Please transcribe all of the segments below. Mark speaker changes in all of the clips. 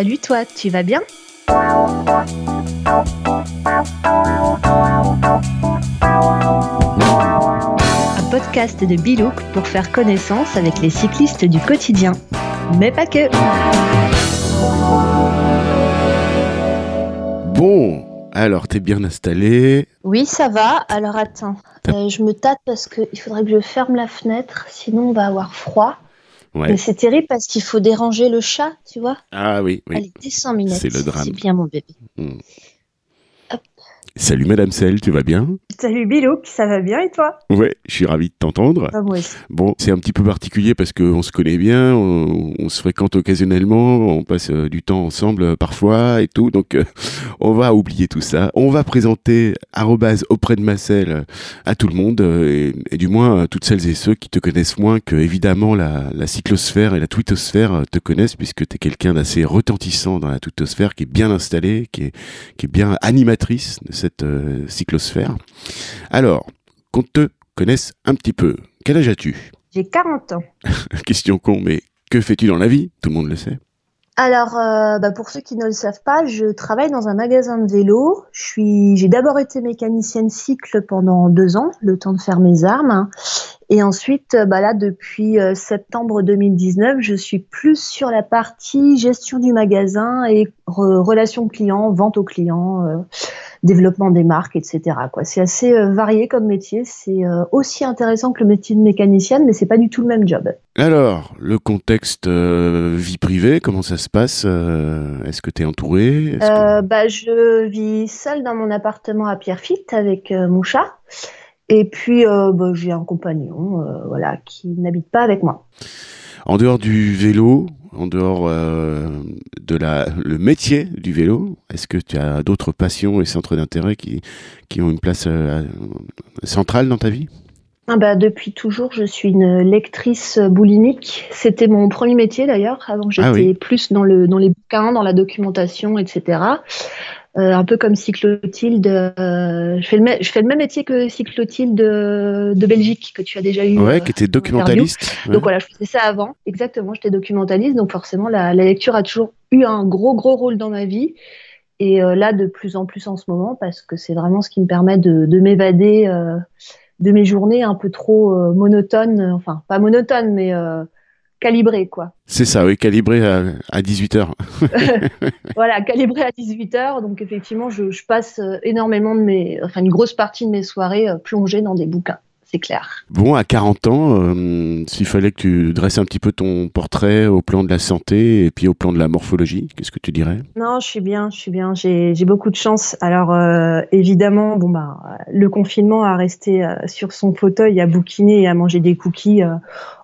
Speaker 1: Salut toi, tu vas bien Un podcast de Bilouk pour faire connaissance avec les cyclistes du quotidien. Mais pas que
Speaker 2: Bon, alors t'es bien installé
Speaker 1: Oui, ça va. Alors attends, euh, je me tâte parce qu'il faudrait que je ferme la fenêtre, sinon on va avoir froid.
Speaker 2: Ouais.
Speaker 1: Mais c'est terrible parce qu'il faut déranger le chat, tu vois.
Speaker 2: Ah oui, oui.
Speaker 1: Allez, descends minutes.
Speaker 2: C'est le drame.
Speaker 1: C'est bien mon bébé.
Speaker 2: Salut Madame Sel, tu vas bien?
Speaker 1: Salut Bilouk, ça va bien et toi?
Speaker 2: Ouais, je suis ravi de t'entendre.
Speaker 1: Aussi.
Speaker 2: Bon, c'est un petit peu particulier parce qu'on se connaît bien, on, on se fréquente occasionnellement, on passe euh, du temps ensemble euh, parfois et tout, donc euh, on va oublier tout ça. On va présenter arrobase auprès de Marcel euh, à tout le monde, et, et du moins à toutes celles et ceux qui te connaissent moins que évidemment la, la cyclosphère et la twittosphère te connaissent puisque tu es quelqu'un d'assez retentissant dans la twittosphère, qui est bien installé, qui est, qui est bien animatrice de cette euh, cyclosphère. Alors, qu'on te connaisse un petit peu. Quel âge as-tu?
Speaker 1: J'ai 40 ans.
Speaker 2: Question con, mais que fais-tu dans la vie? Tout le monde le sait.
Speaker 1: Alors, euh, bah, pour ceux qui ne le savent pas, je travaille dans un magasin de vélo. Je suis, j'ai d'abord été mécanicienne cycle pendant deux ans, le temps de faire mes armes. Et ensuite, euh, bah là, depuis euh, septembre 2019, je suis plus sur la partie gestion du magasin et re- relations clients, vente aux clients, euh, développement des marques, etc. C'est assez euh, varié comme métier. C'est euh, aussi intéressant que le métier de mécanicienne, mais c'est pas du tout le même job.
Speaker 2: Alors, le contexte vie privée, comment ça se passe Est-ce que tu es entouré Est-ce que-
Speaker 1: Euh, bah, je vis seule dans mon appartement à Pierrefitte avec mon chat. Et puis, euh, bah, j'ai un compagnon euh, voilà, qui n'habite pas avec moi.
Speaker 2: En dehors du vélo, en dehors euh, de la, le métier du vélo, est-ce que tu as d'autres passions et centres d'intérêt qui, qui ont une place euh, centrale dans ta vie?
Speaker 1: Ah bah, depuis toujours, je suis une lectrice boulimique. C'était mon premier métier d'ailleurs. Avant, j'étais
Speaker 2: Ah oui.
Speaker 1: plus dans, le, dans les bouquins, dans la documentation, etc. Euh, un peu comme Cyclotilde. euh, je, fais le mê- je fais le même métier que Cyclotilde de, de Belgique, que tu as déjà eu.
Speaker 2: Ouais,
Speaker 1: euh,
Speaker 2: qui était documentaliste. ouais.
Speaker 1: Donc voilà, je faisais ça avant. Exactement, j'étais documentaliste. Donc forcément, la, la lecture a toujours eu un gros, gros rôle dans ma vie. Et euh, là, de plus en plus en ce moment, parce que c'est vraiment ce qui me permet de, de m'évader de mes journées un peu trop euh, monotones. euh, Enfin, pas monotones, mais euh, calibrées, quoi.
Speaker 2: C'est ça, oui, calibré à, à 18h.
Speaker 1: voilà, calibrées à 18h. Donc effectivement, je, je passe énormément de mes... Enfin, une grosse partie de mes soirées euh, plongées dans des bouquins. C'est clair.
Speaker 2: Bon, à 40 ans, euh, s'il fallait que tu dresses un petit peu ton portrait au plan de la santé et puis au plan de la morphologie, qu'est-ce que tu dirais?
Speaker 1: Non, je suis bien, je suis bien. J'ai beaucoup de chance. Alors euh, évidemment, bon bah le confinement a resté euh, sur son fauteuil, à bouquiner et à manger des cookies.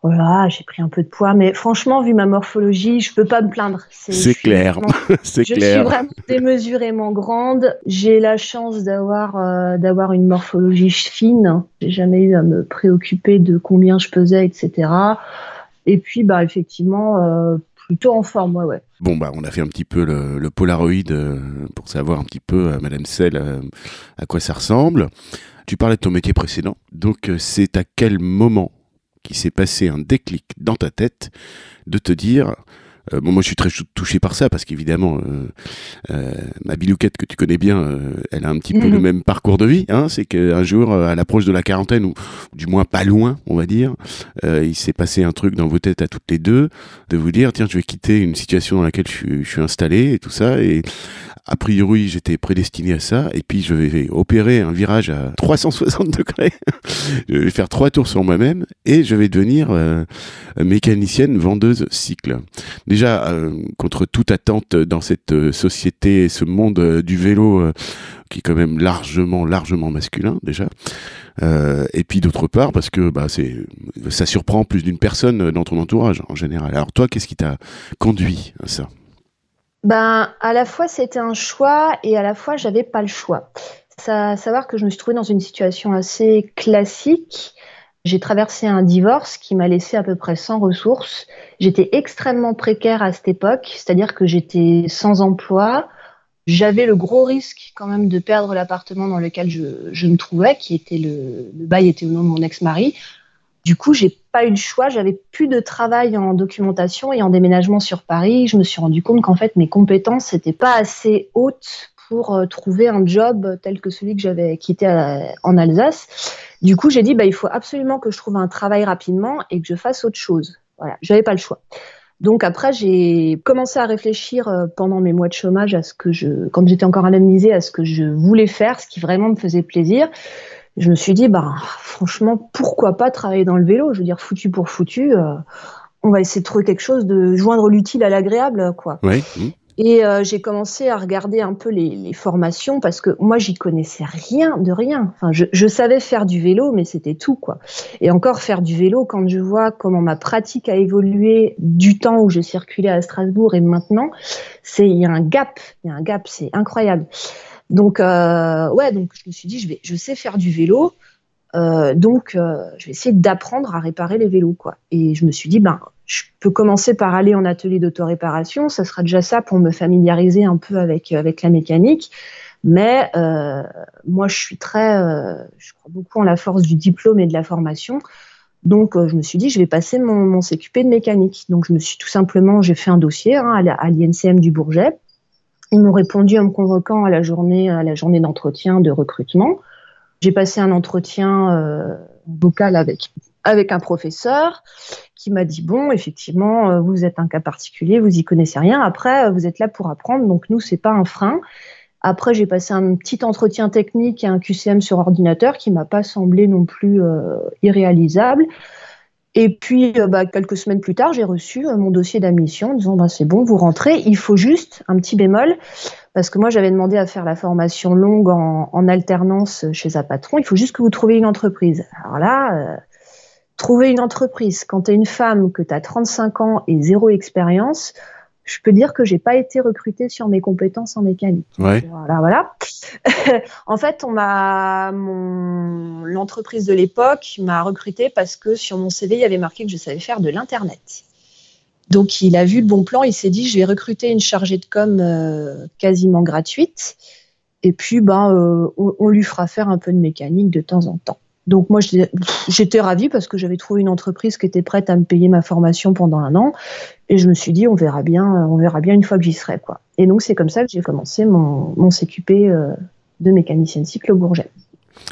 Speaker 1: voilà, j'ai pris un peu de poids, mais franchement, vu ma morphologie, je peux pas me plaindre.
Speaker 2: C'est clair. C'est
Speaker 1: Je suis vraiment démesurément grande. J'ai la chance d'avoir d'avoir une morphologie fine. J'ai jamais eu à me préoccuper de combien je pesais, etc. Et puis, bah effectivement, euh, plutôt en forme, ouais, ouais.
Speaker 2: Bon, bah, on a fait un petit peu le, Polaroid euh, pour savoir un petit peu, euh, Madame Sel, euh, à quoi ça ressemble. Tu parlais de ton métier précédent. Donc, c'est à quel moment qui s'est passé un déclic dans ta tête de te dire. Euh, bon, moi, je suis très touché par ça parce qu'évidemment, euh, euh, ma bilouquette que tu connais bien, elle a un petit peu
Speaker 1: Mhm.
Speaker 2: le même parcours de vie. Hein, c'est qu'un jour, à l'approche de la quarantaine, ou du moins pas loin, on va dire, il s'est passé un truc dans vos têtes à toutes les deux, de vous dire, tiens, je vais quitter une situation dans laquelle je suis, je suis installé et tout ça. Et a priori, j'étais prédestiné à ça. Et puis, je vais opérer un virage à 360 degrés. je vais faire trois tours sur moi-même et je vais devenir euh, mécanicienne vendeuse cycle. Déjà, euh, contre toute attente dans cette euh, société ce monde du vélo qui est quand même largement, largement masculin déjà. Et puis d'autre part, parce que bah, c'est, ça surprend plus d'une personne dans ton entourage en général. Alors toi, qu'est-ce qui t'a conduit à ça?
Speaker 1: Ben, à la fois, c'était un choix et à la fois, j'avais pas le choix. Ça, savoir que je me suis trouvée dans une situation assez classique. J'ai traversé un divorce qui m'a laissé à peu près sans ressources. J'étais extrêmement précaire à cette époque, c'est-à-dire que j'étais sans emploi. J'avais le gros risque quand même de perdre l'appartement dans lequel je, je me trouvais, qui était le, le bail était au nom de mon ex-mari. Du coup, j'ai pas eu le choix. J'avais plus de travail en documentation et en déménagement sur Paris. Je me suis rendu compte qu'en fait, mes compétences n'étaient pas assez hautes pour euh, trouver un job tel que celui que j'avais quitté en Alsace. Du coup, j'ai dit, bah, il faut absolument que je trouve un travail rapidement et que je fasse autre chose. Voilà, j'avais pas le choix. Donc après, j'ai commencé à réfléchir euh, pendant mes mois de chômage à ce que je, quand j'étais encore indemnisée, à ce que je voulais faire, ce qui vraiment me faisait plaisir. Je me suis dit, bah franchement, pourquoi pas travailler dans le vélo? Je veux dire, foutu pour foutu, euh, on va essayer de trouver quelque chose de joindre l'utile à l'agréable, quoi.
Speaker 2: Oui.
Speaker 1: Et euh, j'ai commencé à regarder un peu les, les formations parce que moi j'y connaissais rien de rien. Enfin, je, je savais faire du vélo, mais c'était tout quoi. Et encore faire du vélo quand je vois comment ma pratique a évolué du temps où je circulais à Strasbourg et maintenant, c'est il y a un gap, il y a un gap, c'est incroyable. Donc euh, ouais, donc je me suis dit je vais, je sais faire du vélo. Euh, donc, euh, je vais essayer d'apprendre à réparer les vélos, quoi. Et je me suis dit, ben, je peux commencer par aller en atelier d'autoréparation. Ça sera déjà ça pour me familiariser un peu avec avec la mécanique. Mais euh, moi, je suis très, euh, je crois beaucoup en la force du diplôme et de la formation. Donc, je me suis dit, je vais passer mon, mon, CQP de mécanique. Donc, je me suis tout simplement, j'ai fait un dossier hein, à l'INCM du Bourget. Ils m'ont répondu en me convoquant à la journée, à la journée d'entretien de recrutement. J'ai passé un entretien euh, vocal avec avec un professeur qui m'a dit bon effectivement euh, vous êtes un cas particulier vous y connaissez rien. Après euh, vous êtes là pour apprendre. Donc nous c'est pas un frein. Après j'ai passé un petit entretien technique et un QCM sur ordinateur qui m'a pas semblé non plus irréalisable et puis euh, bah, quelques semaines plus tard j'ai reçu euh, mon dossier d'admission en disant bah, c'est bon vous rentrez il faut juste un petit bémol parce que moi j'avais demandé à faire la formation longue en, alternance chez un patron. Il faut juste que vous trouviez une entreprise. Alors là, euh, trouver une entreprise quand tu es une femme, que tu as 35 ans et zéro expérience, je peux dire que j'ai pas été recrutée sur mes compétences en mécanique.
Speaker 2: Ouais.
Speaker 1: Voilà, voilà. en fait, on m'a mon l'entreprise de l'époque m'a recrutée parce que sur mon CV il y avait marqué que je savais faire de l'internet. Donc il a vu le bon plan, il s'est dit je vais recruter une chargée de com euh, quasiment gratuite et puis ben euh, on, on, lui fera faire un peu de mécanique de temps en temps. Donc moi j'étais ravie parce que j'avais trouvé une entreprise qui était prête à me payer ma formation pendant un an et je me suis dit on verra bien on verra bien une fois que j'y serai quoi. Et donc c'est comme ça que j'ai commencé mon, mon CQP euh, de mécanicienne cycle au Bourget.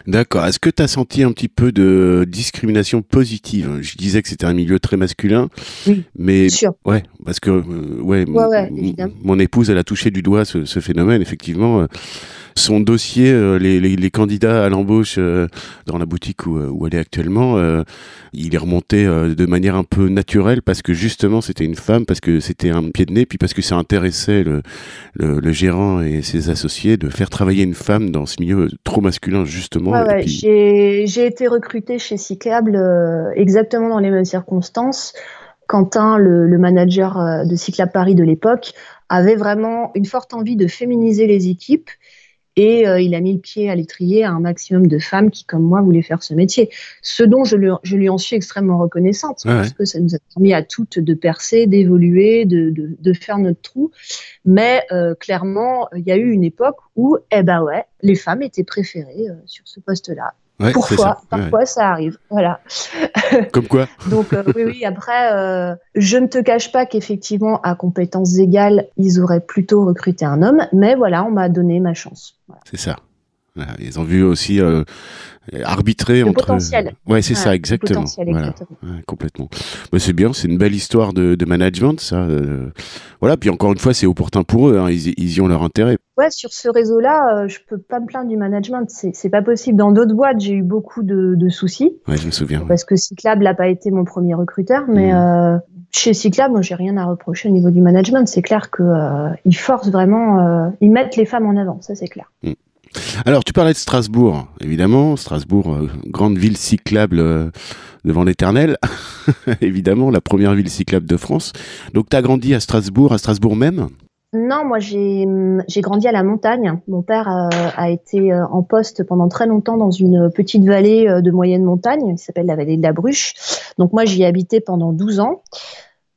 Speaker 2: D'accord. Est-ce que tu as senti un petit peu de discrimination positive? Je disais que c'était un milieu très masculin,
Speaker 1: oui,
Speaker 2: mais
Speaker 1: sûr.
Speaker 2: ouais, parce que euh, ouais,
Speaker 1: ouais, ouais
Speaker 2: mon épouse elle a touché du doigt ce, ce phénomène effectivement. Euh, son dossier, euh, les, les, les, candidats à l'embauche euh, dans la boutique où, où, elle est actuellement, euh, il est remonté de manière un peu naturelle parce que justement c'était une femme, parce que c'était un pied de nez, puis parce que ça intéressait le, le, le, gérant et ses associés de faire travailler une femme dans ce milieu trop masculin justement.
Speaker 1: Ouais, ouais. Puis... J'ai été recrutée chez Cyclable exactement dans les mêmes circonstances. Quentin, le, le manager de Cyclable Paris de l'époque, avait vraiment une forte envie de féminiser les équipes et euh, il a mis le pied à l'étrier à un maximum de femmes qui, comme moi, voulaient faire ce métier. Ce dont je lui, je lui en suis extrêmement reconnaissante,
Speaker 2: ouais,
Speaker 1: parce que ça nous a permis à toutes de percer, d'évoluer, de, de, de, faire notre trou. Mais euh, clairement, il y a eu une époque où, eh ben ouais, les femmes étaient préférées euh, sur ce poste-là.
Speaker 2: Ouais,
Speaker 1: Parfois,
Speaker 2: ça.
Speaker 1: parfois
Speaker 2: ouais.
Speaker 1: ça arrive. Voilà.
Speaker 2: Comme quoi
Speaker 1: Donc euh, oui, oui. Après, euh, je ne te cache pas qu'effectivement, à compétences égales, ils auraient plutôt recruté un homme, mais voilà, on m'a donné ma chance. Voilà.
Speaker 2: C'est ça. Ils ont vu aussi euh, arbitrer
Speaker 1: le
Speaker 2: entre.
Speaker 1: Potentiel.
Speaker 2: Ouais, c'est ça, exactement. Voilà. Ouais, complètement. Mais c'est bien, c'est une belle histoire de, de management, ça. Euh, voilà. Puis encore une fois, c'est opportun pour eux. Hein. Ils, ils, y ont leur intérêt.
Speaker 1: Ouais, sur ce réseau-là, euh, je peux pas me plaindre du management. C'est pas possible. Dans d'autres boîtes, j'ai eu beaucoup de, de, soucis.
Speaker 2: Ouais, je me souviens.
Speaker 1: Parce que Cyclable n'a pas été mon premier recruteur, mais mmh. chez Cyclable, moi, j'ai rien à reprocher au niveau du management. C'est clair que euh, ils forcent vraiment, ils mettent les femmes en avant. Ça, c'est clair.
Speaker 2: Mmh. Alors, tu parlais de Strasbourg, évidemment. Strasbourg, euh, grande ville cyclable euh, devant l'éternel. évidemment, la première ville cyclable de France. Donc, tu as grandi à Strasbourg, à Strasbourg même?
Speaker 1: Non, moi, j'ai grandi à la montagne. Mon père euh, a été en poste pendant très longtemps dans une petite vallée de moyenne montagne qui s'appelle la vallée de la Bruche. Donc, moi, j'y ai habité pendant 12 ans.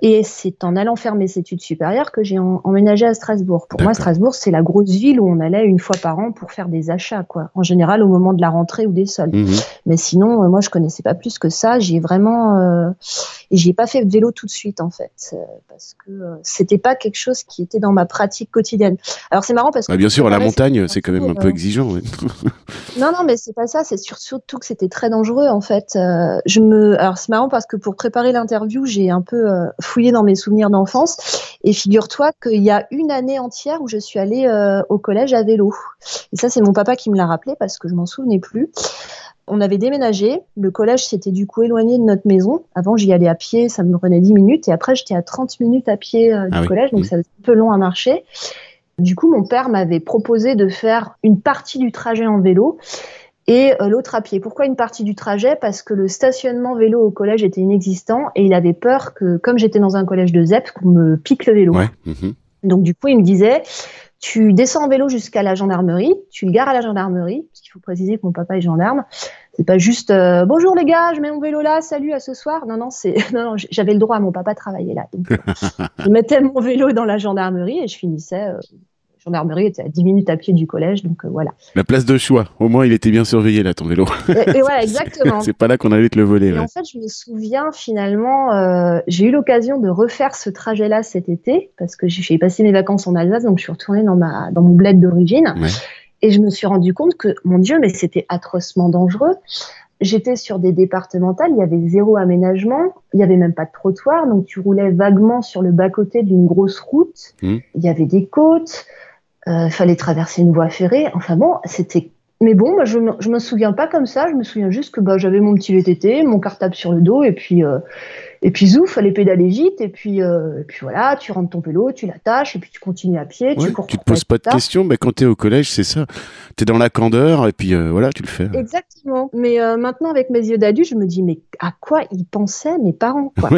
Speaker 1: Et c'est en allant faire mes études supérieures que j'ai emménagé à Strasbourg. Pour moi, Strasbourg, c'est la grosse ville où on allait une fois par an pour faire des achats, quoi. En général, au moment de la rentrée ou des soldes. Mhm. Mais sinon, euh, moi, je connaissais pas plus que ça. J'ai vraiment, euh... et j'ai pas fait de vélo tout de suite, en fait, euh, parce que euh, c'était pas quelque chose qui était dans ma pratique quotidienne. Alors, c'est marrant parce que.
Speaker 2: Bah, bien sûr, à la montagne, c'est quand même un peu exigeant.
Speaker 1: non, non, mais c'est pas ça. C'est surtout que c'était très dangereux, en fait. je me, alors, c'est marrant parce que pour préparer l'interview, j'ai un peu fouillé dans mes souvenirs d'enfance. Et figure-toi qu'il y a une année entière où je suis allée euh, au collège à vélo. Et ça, c'est mon papa qui me l'a rappelé parce que je m'en souvenais plus. On avait déménagé. Le collège s'était du coup éloigné de notre maison. Avant, j'y allais à pied, ça me prenait 10 minutes. Et après, j'étais à 30 minutes à pied euh, du ah collège, donc ça mmh. un peu long à marcher. Du coup, mon père m'avait proposé de faire une partie du trajet en vélo et euh, l'autre à pied. Pourquoi une partie du trajet? Parce que le stationnement vélo au collège était inexistant et il avait peur que, comme j'étais dans un collège de ZEP, qu'on me pique le vélo. Mhm. Donc du coup, il me disait, tu descends en vélo jusqu'à la gendarmerie, tu le gares à la gendarmerie, parce qu'il faut préciser que mon papa est gendarme. C'est pas juste euh, bonjour les gars, je mets mon vélo là, salut à ce soir. Non non, c'est non, non j'avais le droit, mon papa travaillait là. Donc, je mettais mon vélo dans la gendarmerie et je finissais euh, gendarmerie était à 10 minutes à pied du collège, donc euh, voilà.
Speaker 2: La place de choix, au moins il était bien surveillé là, ton vélo.
Speaker 1: et, voilà, exactement.
Speaker 2: c'est pas là qu'on allait te le voler.
Speaker 1: Et en fait, je me souviens finalement, euh, j'ai eu l'occasion de refaire ce trajet-là cet été, parce que j'ai passé mes vacances en Alsace, donc je suis retournée dans, ma, dans mon bled d'origine. Et je me suis rendu compte que, mon Dieu, mais c'était atrocement dangereux. J'étais sur des départementales, il y avait zéro aménagement, il y avait même pas de trottoir, donc tu roulais vaguement sur le bas-côté d'une grosse route. Mmh. Il y avait des côtes, il euh, fallait traverser une voie ferrée. Enfin bon, c'était. Mais bon, je, je me souviens pas comme ça. Je me souviens juste que bah, j'avais mon petit VTT, mon cartable sur le dos, et puis euh, et puis zouf, fallait pédaler vite, et puis euh, et puis voilà, tu rentres ton vélo, tu l'attaches, et puis tu continues à pied.
Speaker 2: tu, cours tu te poses pas de questions, mais quand tu es au collège, c'est ça. Tu es dans la candeur, et puis voilà, tu le fais.
Speaker 1: Exactement. Mais maintenant, avec mes yeux d'adulte, je me dis, mais à quoi ils pensaient mes parents quoi?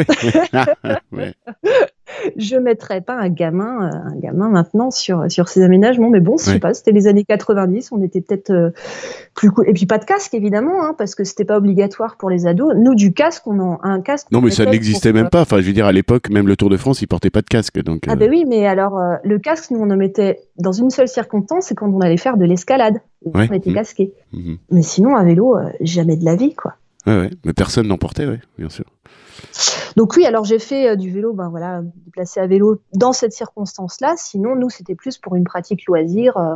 Speaker 1: Ouais. je mettrais pas un gamin, euh, un gamin maintenant sur sur ces aménagements. Mais bon, je sais pas, c'était les années 90, on était peut-être euh, plus cool. Et puis pas de casque évidemment, hein, parce que c'était pas obligatoire pour les ados. Nous du casque, on a un casque.
Speaker 2: Non, mais ça n'existait même pas. Enfin, je veux dire, à l'époque, même le Tour de France, il portait pas de casque. Donc.
Speaker 1: Ah ben oui, mais alors le casque, nous on en mettait dans une seule circonstance, c'est quand on allait faire de l'escalade. On était mmh. casqué. Mmh. Mais sinon, à vélo, jamais de la vie, quoi.
Speaker 2: Ouais, ouais. Mais personne n'en portait, oui, bien sûr.
Speaker 1: Donc oui, alors j'ai fait euh, du vélo, ben voilà, déplacé à vélo dans cette circonstance-là. Sinon, nous, c'était plus pour une pratique loisir. Euh,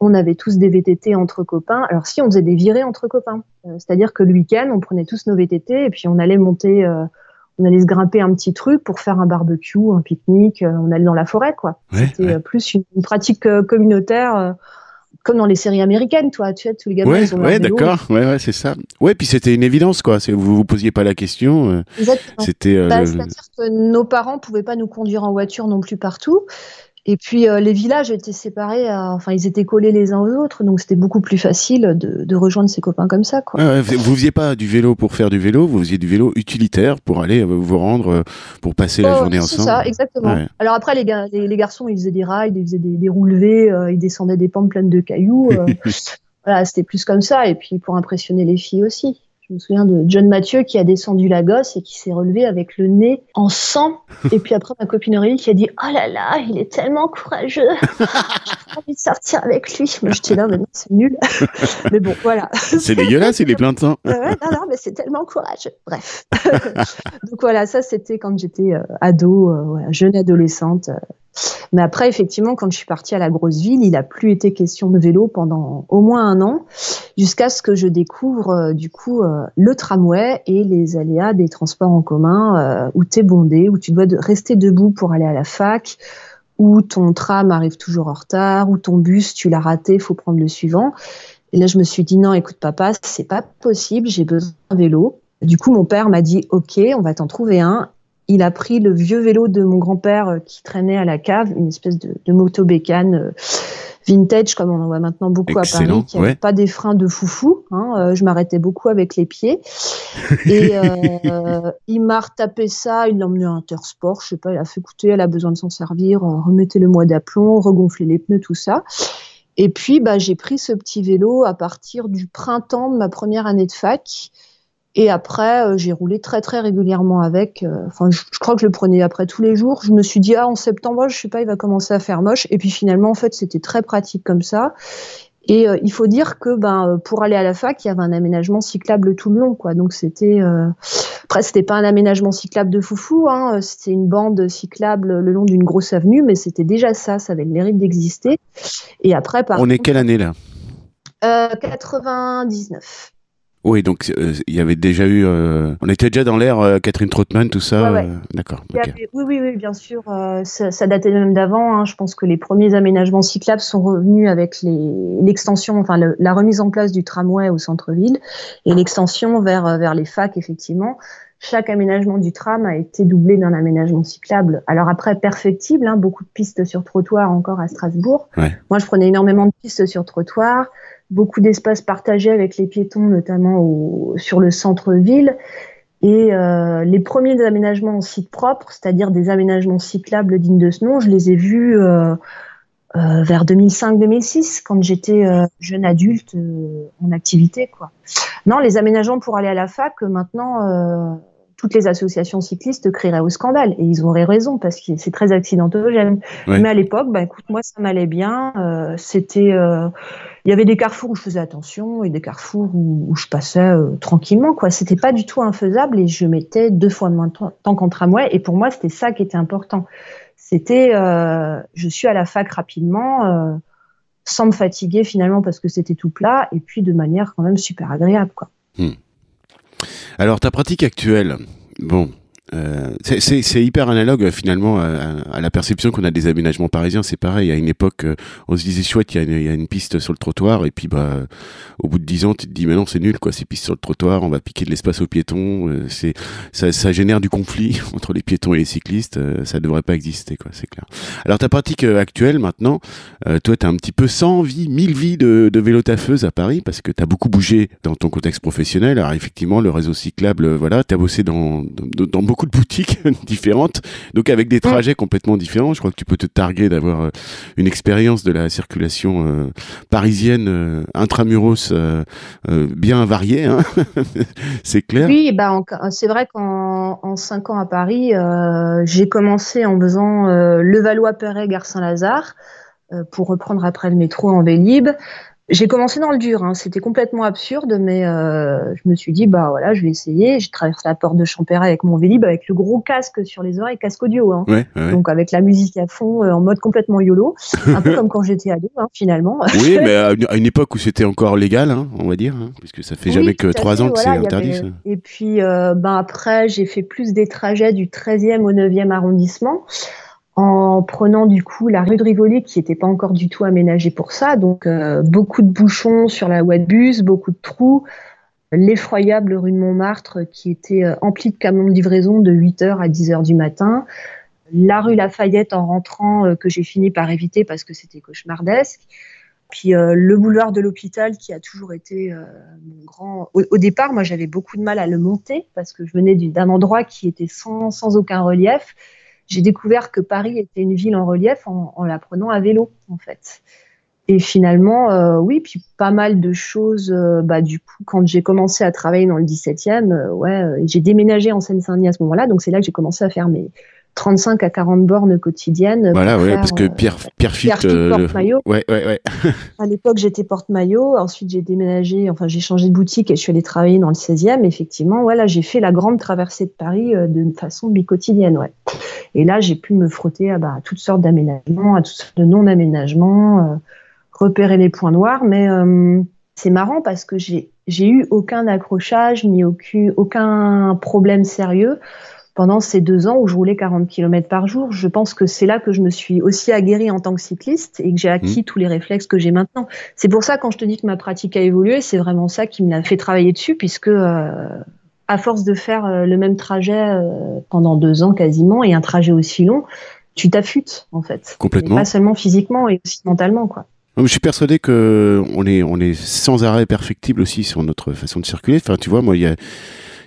Speaker 1: on avait tous des VTT entre copains. Alors si, on faisait des virées entre copains. Euh, c'est-à-dire que le week-end, on prenait tous nos VTT et puis on allait monter, on allait se grimper un petit truc pour faire un barbecue, un pique-nique. on allait dans la forêt, quoi. C'était plus une, pratique communautaire comme dans les séries américaines, toi, tu sais, tous les gamins
Speaker 2: ouais, ils ont Ouais, d'accord, ouais, ouais, c'est ça. Ouais, puis c'était une évidence, quoi. Vous vous posiez pas la question. Euh,
Speaker 1: Exactement. C'était. Euh, bah, C'est-à-dire que nos parents pouvaient pas nous conduire en voiture non plus partout. Et puis euh, les villages étaient séparés, enfin ils étaient collés les uns aux autres, donc c'était beaucoup plus facile de, rejoindre ses copains comme ça. Quoi.
Speaker 2: vous faisiez pas du vélo pour faire du vélo, vous faisiez du vélo utilitaire pour aller euh, vous rendre, euh, pour passer la oh, journée ensemble. C'est
Speaker 1: ça, exactement. Alors après les, les, garçons ils faisaient des rides, ils faisaient des, des roulevés, ils descendaient des pentes pleines de cailloux. voilà, c'était plus comme ça. Et puis pour impressionner les filles aussi. Je me souviens de John Mathieu qui a descendu la gosse et qui s'est relevé avec le nez en sang. Et puis après, ma copine Aurélie qui a dit Oh là là, il est tellement courageux. J'ai envie de sortir avec lui. Mais j'étais là, maintenant c'est nul. mais bon, voilà.
Speaker 2: C'est dégueulasse, il est plein de sang.
Speaker 1: non, non, mais c'est tellement courageux. Bref. Donc voilà, ça c'était quand j'étais euh, ado, euh, jeune adolescente. Mais après, effectivement, quand je suis partie à la grosse ville, il n'a plus été question de vélo pendant au moins un an, jusqu'à ce que je découvre euh, du coup euh, le tramway et les aléas des transports en commun, euh, où tu es bondé, où tu dois rester debout pour aller à la fac, où ton tram arrive toujours en retard, où ton bus, tu l'as raté, faut prendre le suivant. Et là, je me suis dit non, écoute papa, c'est pas possible, j'ai besoin d'un vélo. Du coup, mon père m'a dit OK, on va t'en trouver un il a pris le vieux vélo de mon grand-père euh, qui traînait à la cave, une espèce de, moto bécane euh, vintage comme on en voit maintenant beaucoup à Paris, qui n'avait pas des freins de foufou. Hein, euh, je m'arrêtais beaucoup avec les pieds. Et il m'a retapé ça, il l'a emmené à Intersport, je sais pas, il a fait écouter, elle a besoin de s'en servir, remettez le mois d'aplomb, regonfler les pneus, tout ça. Et puis, bah, j'ai pris ce petit vélo à partir du printemps de ma première année de fac. Et après, euh, j'ai roulé très très régulièrement avec. Euh, enfin, je, crois que je le prenais après tous les jours. Je me suis dit ah en septembre, je sais pas, il va commencer à faire moche. Et puis finalement, en fait, c'était très pratique comme ça. Et euh, il faut dire que ben pour aller à la fac, il y avait un aménagement cyclable tout le long, quoi. Donc c'était après c'était pas un aménagement cyclable de foufou, hein. C'était une bande cyclable le long d'une grosse avenue, mais c'était déjà ça. Ça avait le mérite d'exister.
Speaker 2: Et après, par on est quelle année là?
Speaker 1: 99.
Speaker 2: Oui, donc euh, il y avait déjà eu. Euh, on était déjà dans l'ère euh, Catherine Trottmann, tout ça. D'accord.
Speaker 1: Oui, oui, oui, bien sûr. Ça, datait même d'avant. Hein. Je pense que les premiers aménagements cyclables sont revenus avec l'extension, enfin la remise en place du tramway au centre-ville et l'extension vers vers les facs, effectivement. Chaque aménagement du tram a été doublé d'un aménagement cyclable. Alors après, perfectible, hein, beaucoup de pistes sur trottoir encore à Strasbourg. Moi, je prenais énormément de pistes sur trottoir beaucoup d'espaces partagés avec les piétons, notamment sur le centre-ville. Et euh, les premiers aménagements en site propre, c'est-à-dire des aménagements cyclables dignes de ce nom, je les ai vus euh, euh, vers 2005-2006, quand j'étais jeune adulte en activité. Quoi. Non, les aménagements pour aller à la fac, maintenant, toutes les associations cyclistes crieraient au scandale. Et ils auraient raison, parce que c'est très accidentogène. Mais à l'époque, bah, écoute, moi, ça m'allait bien. C'était il y avait des carrefours où je faisais attention et des carrefours où, je passais euh, tranquillement. Quoi, c'était pas du tout infaisable et je mettais deux fois moins de temps qu'en tramway. Et pour moi, c'était ça qui était important. C'était, euh, je suis à la fac rapidement, euh, sans me fatiguer finalement parce que c'était tout plat et puis de manière quand même super agréable. Quoi. Hmm.
Speaker 2: Alors ta pratique actuelle, bon, euh, c'est hyper analogue finalement à, la perception qu'on a des aménagements parisiens. C'est pareil. À une époque, euh, on se disait chouette, il y, y, a une piste sur le trottoir, et puis bah, au bout de dix ans, tu te dis mais non, c'est nul quoi. Ces pistes sur le trottoir, on va piquer de l'espace aux piétons. Euh, c'est ça, ça, génère du conflit entre les piétons et les cyclistes. ça devrait pas exister quoi, c'est clair. Alors ta pratique actuelle maintenant, toi, t'as un petit peu 100 vies, 1000 vies de, de vélo taffeuse à Paris parce que t'as beaucoup bougé dans ton contexte professionnel. Alors effectivement, le réseau cyclable, voilà, t'as bossé dans, dans, dans beaucoup de boutiques différentes, donc avec des trajets complètement différents. Je crois que tu peux te targuer d'avoir euh, une expérience de la circulation euh, parisienne euh, intramuros bien variée, hein c'est clair.
Speaker 1: Oui, bah, c'est vrai qu'en en cinq ans à Paris, j'ai commencé en faisant Levallois-Perret, Gare Saint-Lazare pour reprendre après le métro en Vélib. J'ai commencé dans le dur, hein. c'était complètement absurde, mais euh, je me suis dit, bah voilà, je vais essayer. J'ai traversé la porte de Champéret avec mon Vélib, avec le gros casque sur les oreilles, casque audio. Hein. Donc avec la musique à fond, euh, en mode complètement YOLO. Un peu comme quand j'étais ado, hein, finalement.
Speaker 2: Oui, mais à une, époque où c'était encore légal, hein, on va dire, puisque ça fait jamais que trois ans que c'est interdit. Ça.
Speaker 1: Et puis, euh, ben après, j'ai fait plus des trajets du 13e au 9e arrondissement en prenant du coup la rue de Rivoli qui n'était pas encore du tout aménagée pour ça. Donc euh, beaucoup de bouchons sur la voie de bus, beaucoup de trous, l'effroyable rue de Montmartre qui était euh, emplie de camions de livraison de 8h à 10h du matin, la rue Lafayette en rentrant euh, que j'ai fini par éviter parce que c'était cauchemardesque. Puis le boulevard de l'hôpital qui a toujours été mon grand. Au, départ, moi j'avais beaucoup de mal à le monter parce que je venais d'un endroit qui était sans, sans aucun relief j'ai découvert que Paris était une ville en relief en, la prenant à vélo, en fait. Et finalement, euh, oui, puis pas mal de choses. Euh, bah, du coup, quand j'ai commencé à travailler dans le 17e, euh, ouais, j'ai déménagé en Seine-Saint-Denis à ce moment-là. Donc, c'est là que j'ai commencé à faire mes, 35 à 40 bornes quotidiennes.
Speaker 2: Voilà, ouais, parce que Pierre, euh, Pierre Fit,
Speaker 1: euh, porte-maillot.
Speaker 2: Ouais, ouais, ouais.
Speaker 1: à l'époque, j'étais porte-maillot. Ensuite, j'ai déménagé, enfin, j'ai changé de boutique et je suis allée travailler dans le 16e. Effectivement, voilà, j'ai fait la grande traversée de Paris euh, de façon bicotidienne, ouais. Et là, j'ai pu me frotter à, bah, toutes sortes d'aménagements, à toutes sortes de non-aménagements, repérer les points noirs. Mais c'est marrant parce que j'ai, j'ai eu aucun accrochage ni aucun, aucun problème sérieux pendant ces deux ans où je roulais 40 km par jour. Je pense que c'est là que je me suis aussi aguerrie en tant que cycliste et que j'ai acquis mmh. tous les réflexes que j'ai maintenant. C'est pour ça quand je te dis que ma pratique a évolué, c'est vraiment ça qui me l'a fait travailler dessus puisque euh, à force de faire euh, le même trajet euh, pendant deux ans quasiment et un trajet aussi long, tu t'affûtes en fait.
Speaker 2: Complètement.
Speaker 1: pas seulement physiquement et aussi mentalement quoi.
Speaker 2: Je suis persuadé que on est on est sans arrêt perfectible aussi sur notre façon de circuler. Enfin, tu vois, moi, il y a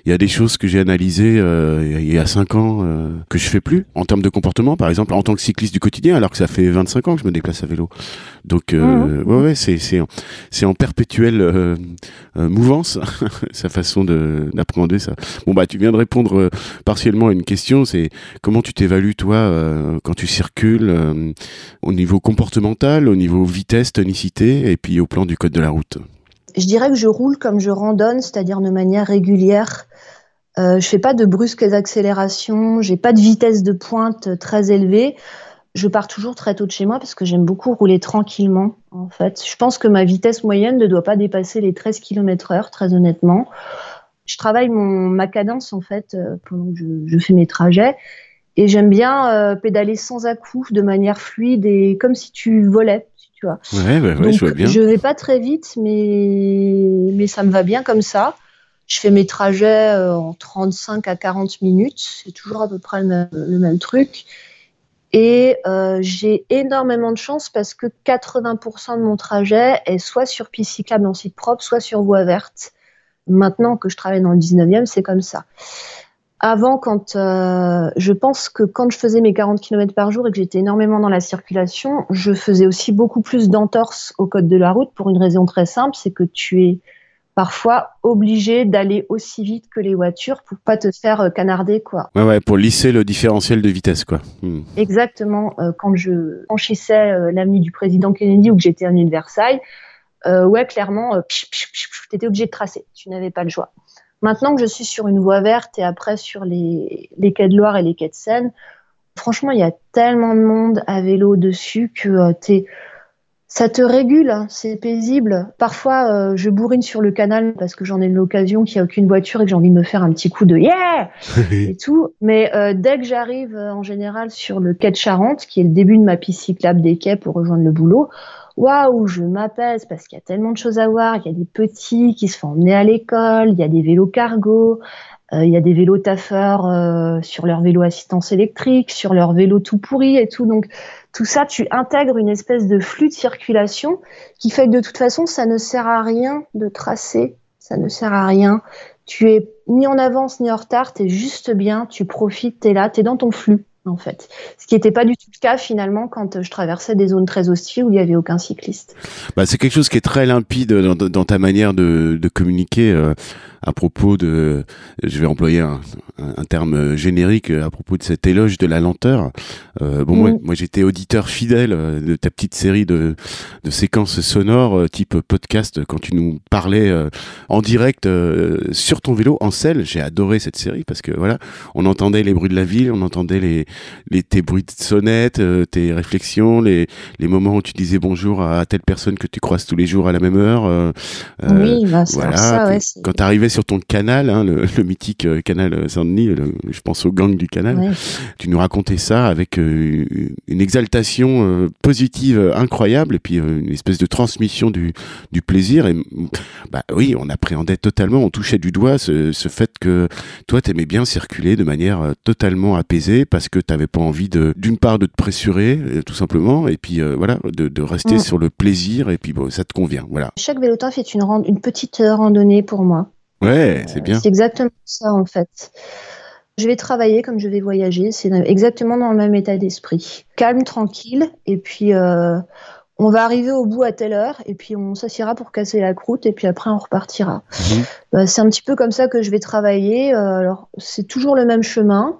Speaker 2: il y a des choses que j'ai analysées euh, il y a cinq ans euh, que je fais plus en termes de comportement, par exemple, en tant que cycliste du quotidien, alors que ça fait 25 ans que je me déplace à vélo. Donc, euh, mmh. ouais, ouais, c'est c'est c'est en perpétuelle euh, mouvance sa façon de d'appréhender ça. Bon bah, tu viens de répondre partiellement à une question, c'est comment tu t'évalues toi quand tu circules au niveau comportemental, au niveau vitesse, tonicité, et puis au plan du code de la route?
Speaker 1: Je dirais que je roule comme je randonne, c'est-à-dire de manière régulière. Euh, je fais pas de brusques accélérations, j'ai pas de vitesse de pointe très élevée. Je pars toujours très tôt de chez moi parce que j'aime beaucoup rouler tranquillement. En fait, je pense que ma vitesse moyenne ne doit pas dépasser les 13 km/h, très honnêtement. Je travaille mon, ma cadence en fait euh, pendant que je, fais mes trajets et j'aime bien euh, pédaler sans à-coups, de manière fluide et comme si tu volais. Tu vois.
Speaker 2: Ouais, bah ouais, je, vois bien.
Speaker 1: je vais pas très vite, mais mais ça me va bien comme ça. Je fais mes trajets euh, en 35 à 40 minutes. C'est toujours à peu près le même, le même truc. Et euh, j'ai énormément de chance parce que 80% de mon trajet est soit sur piste cyclable en site propre, soit sur voie verte. Maintenant que je travaille dans le 19e, c'est comme ça. Avant, quand euh, je pense que quand je faisais mes 40 km par jour et que j'étais énormément dans la circulation, je faisais aussi beaucoup plus d'entorses au code de la route pour une raison très simple, c'est que tu es parfois obligé d'aller aussi vite que les voitures pour pas te faire euh, canarder quoi.
Speaker 2: Ouais ouais, pour lisser le différentiel de vitesse quoi.
Speaker 1: Hmm. Exactement. Euh, quand je franchissais euh, l'avenue du président Kennedy ou que j'étais à de Versailles, euh, ouais clairement, tu étais obligé de tracer. Tu n'avais pas le choix. Maintenant que je suis sur une voie verte et après sur les, les quais de Loire et les quais de Seine, franchement il y a tellement de monde à vélo dessus que es ça te régule, hein, c'est paisible. Parfois, euh, je bourrine sur le canal parce que j'en ai l'occasion qu'il n'y a aucune voiture et que j'ai envie de me faire un petit coup de yeah et tout. Mais euh, dès que j'arrive euh, en général sur le quai de Charente, qui est le début de ma piste cyclable des quais pour rejoindre le boulot, waouh, je m'apaise parce qu'il y a tellement de choses à voir. Il y a des petits qui se font emmener à l'école, il y a des vélos cargo, il y a des vélos taffeurs sur leur vélo assistance électrique, sur leur vélo tout pourri et tout. Donc tout ça, tu intègres une espèce de flux de circulation qui fait que de toute façon, ça ne sert à rien de tracer, ça ne sert à rien. Tu es ni en avance ni en retard, tu es juste bien, tu profites, tu es là, tu es dans ton flux en fait. Ce qui n'était pas du tout le cas finalement quand je traversais des zones très hostiles où il n'y avait aucun cycliste.
Speaker 2: Bah, c'est quelque chose qui est très limpide dans, ta manière de, communiquer. Euh, à propos de, je vais employer un, un, terme générique à propos de cet éloge de la lenteur. Euh, bon, moi, mm. moi j'étais auditeur fidèle euh, de ta petite série de, de séquences sonores euh, type podcast quand tu nous parlais euh, en direct sur ton vélo en selle. J'ai adoré cette série parce que voilà, on entendait les bruits de la ville, on entendait les, les tes bruits de sonnette, tes réflexions, les, les moments où tu disais bonjour à telle personne que tu croises tous les jours à la même heure.
Speaker 1: oui, bah, voilà. Ça, ouais,
Speaker 2: quand tu arrivais sur ton canal, hein, le, mythique euh, canal Saint-Denis, je pense au gang du canal. Tu nous racontais ça avec euh, une exaltation euh, positive incroyable et puis une espèce de transmission du, du plaisir. Et bah oui, on appréhendait totalement, on touchait du doigt ce, ce fait que toi, t'aimais bien circuler de manière totalement apaisée parce que t'avais pas envie de, d'une part, de te pressurer, tout simplement, et puis voilà, de, de rester mm. sur le plaisir et puis bon, ça te convient, voilà.
Speaker 1: Chaque vélotin fait une, une petite randonnée pour moi.
Speaker 2: Ouais, c'est bien.
Speaker 1: C'est exactement ça en fait. Je vais travailler comme je vais voyager, c'est exactement dans le même état d'esprit. Calme, tranquille, et puis euh, on va arriver au bout à telle heure, et puis on s'assiera pour casser la croûte, et puis après on repartira. Mhm. Bah, c'est un petit peu comme ça que je vais travailler. Euh, alors c'est toujours le même chemin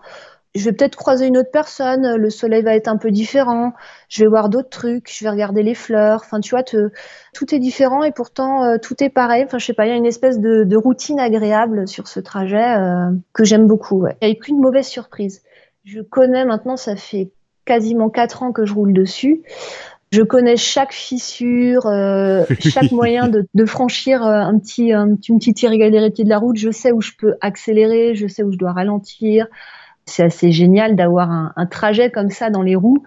Speaker 1: je vais peut-être croiser une autre personne, le soleil va être un peu différent, je vais voir d'autres trucs, je vais regarder les fleurs, enfin tu vois, tout est différent et pourtant euh, tout est pareil. Enfin je sais pas, il y a une espèce de, routine agréable sur ce trajet euh, que j'aime beaucoup. Il n'y a eu qu'une mauvaise surprise. Je connais maintenant, ça fait quasiment quatre ans que je roule dessus. Je connais chaque fissure, euh, chaque moyen de, franchir un petit, un, une petite irrégularité de la route. Je sais où je peux accélérer, je sais où je dois ralentir. C'est assez génial d'avoir un, trajet comme ça dans les roues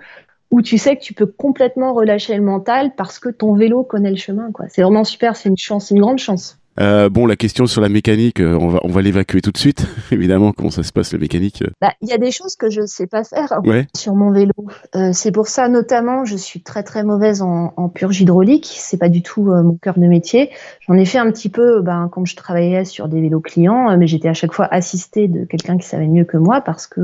Speaker 1: où tu sais que tu peux complètement relâcher le mental parce que ton vélo connaît le chemin. C'est vraiment super, c'est une chance, une grande chance.
Speaker 2: Euh, bon, la question sur la mécanique, euh, on va, on va l'évacuer tout de suite. Évidemment, comment ça se passe la mécanique
Speaker 1: bah, Il y a des choses que je ne sais pas faire
Speaker 2: ouais.
Speaker 1: sur mon vélo. Euh, c'est pour ça, notamment, je suis très très mauvaise en, en purge hydraulique. C'est pas du tout euh, mon cœur de métier. J'en ai fait un petit peu ben, quand je travaillais sur des vélos clients, euh, mais j'étais à chaque fois assistée de quelqu'un qui savait mieux que moi parce que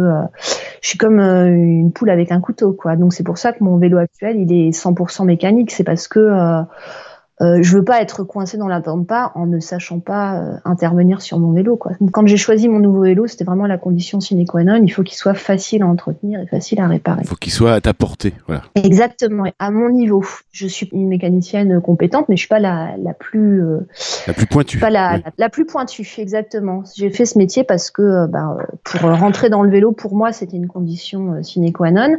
Speaker 1: je suis comme une poule avec un couteau. quoi. Donc c'est pour ça que mon vélo actuel, il est 100% mécanique. C'est parce que euh, je veux pas être coincé dans la pampa en ne sachant pas euh, intervenir sur mon vélo. Quoi. Quand j'ai choisi mon nouveau vélo, c'était vraiment la condition sine qua non. Il faut qu'il soit facile à entretenir et facile à réparer.
Speaker 2: Il faut qu'il soit à ta portée. Voilà.
Speaker 1: Exactement, à mon niveau. Je suis une mécanicienne compétente, mais je suis pas la, la plus euh,
Speaker 2: la plus pointue.
Speaker 1: Pas la,
Speaker 2: Oui.
Speaker 1: la, la plus pointue, exactement. J'ai fait ce métier parce que euh, bah, pour rentrer dans le vélo, pour moi, c'était une condition sine qua non.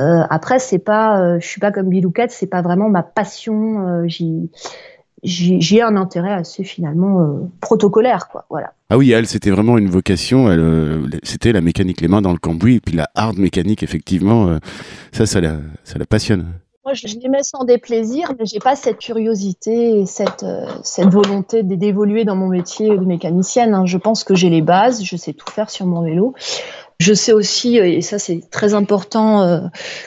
Speaker 1: Euh, après, c'est pas, euh, je suis pas comme Bilouquette, c'est pas vraiment ma passion. euh, j'y, j'y j'y ai un intérêt assez finalement euh, protocolaire, quoi. Voilà.
Speaker 2: Ah oui, elle, c'était vraiment une vocation. Elle, euh, c'était la mécanique, les mains dans le cambouis, et puis la hard mécanique, effectivement. euh, ça, ça la, ça la passionne.
Speaker 1: Moi, je, je l'aimais sans déplaisir, mais j'ai pas cette curiosité et cette, euh, cette volonté d'évoluer dans mon métier de mécanicienne. hein. Je pense que j'ai les bases, je sais tout faire sur mon vélo. Je sais aussi, euh, et ça c'est très important, euh,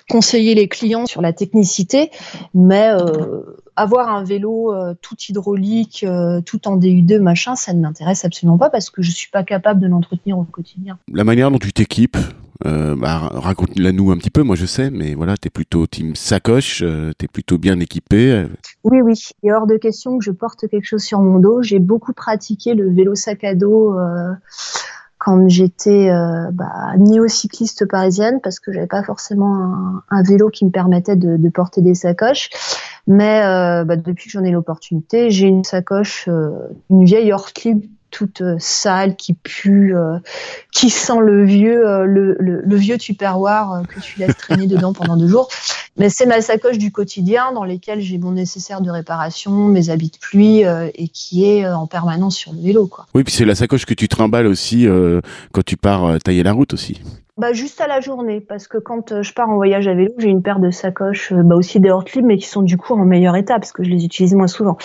Speaker 1: conseiller les clients sur la technicité, mais euh, avoir un vélo euh, tout hydraulique, euh, tout en DU2, machin, ça ne m'intéresse absolument pas parce que je suis pas capable de l'entretenir au quotidien.
Speaker 2: La manière dont tu t'équipes, euh, bah, raconte-la nous un petit peu. Moi, je sais, mais voilà, t'es plutôt team sacoche, euh, t'es plutôt bien équipé.
Speaker 1: Oui, oui, il est hors de question que je porte quelque chose sur mon dos. J'ai beaucoup pratiqué le vélo sac à dos euh, quand j'étais euh, bah, néo-cycliste parisienne parce que j'avais pas forcément un, vélo qui me permettait de, porter des sacoches. Mais euh, bah, depuis que j'en ai l'opportunité, j'ai une sacoche, euh, une vieille Ortlieb toute euh, sale, qui pue, euh, qui sent le vieux, euh, le, le, le vieux tupperware que tu laisses traîner dedans pendant deux jours. Mais c'est ma sacoche du quotidien dans lesquelles j'ai mon nécessaire de réparation, mes habits de pluie et qui est en permanence sur le vélo. Quoi.
Speaker 2: Oui, puis c'est la sacoche que tu trimbales aussi quand tu pars tailler la route aussi.
Speaker 1: Bah, juste à la journée, parce que quand je pars en voyage à vélo, j'ai une paire de sacoches, bah, aussi des Ortlieb, mais qui sont du coup en meilleur état, parce que je les utilise moins souvent.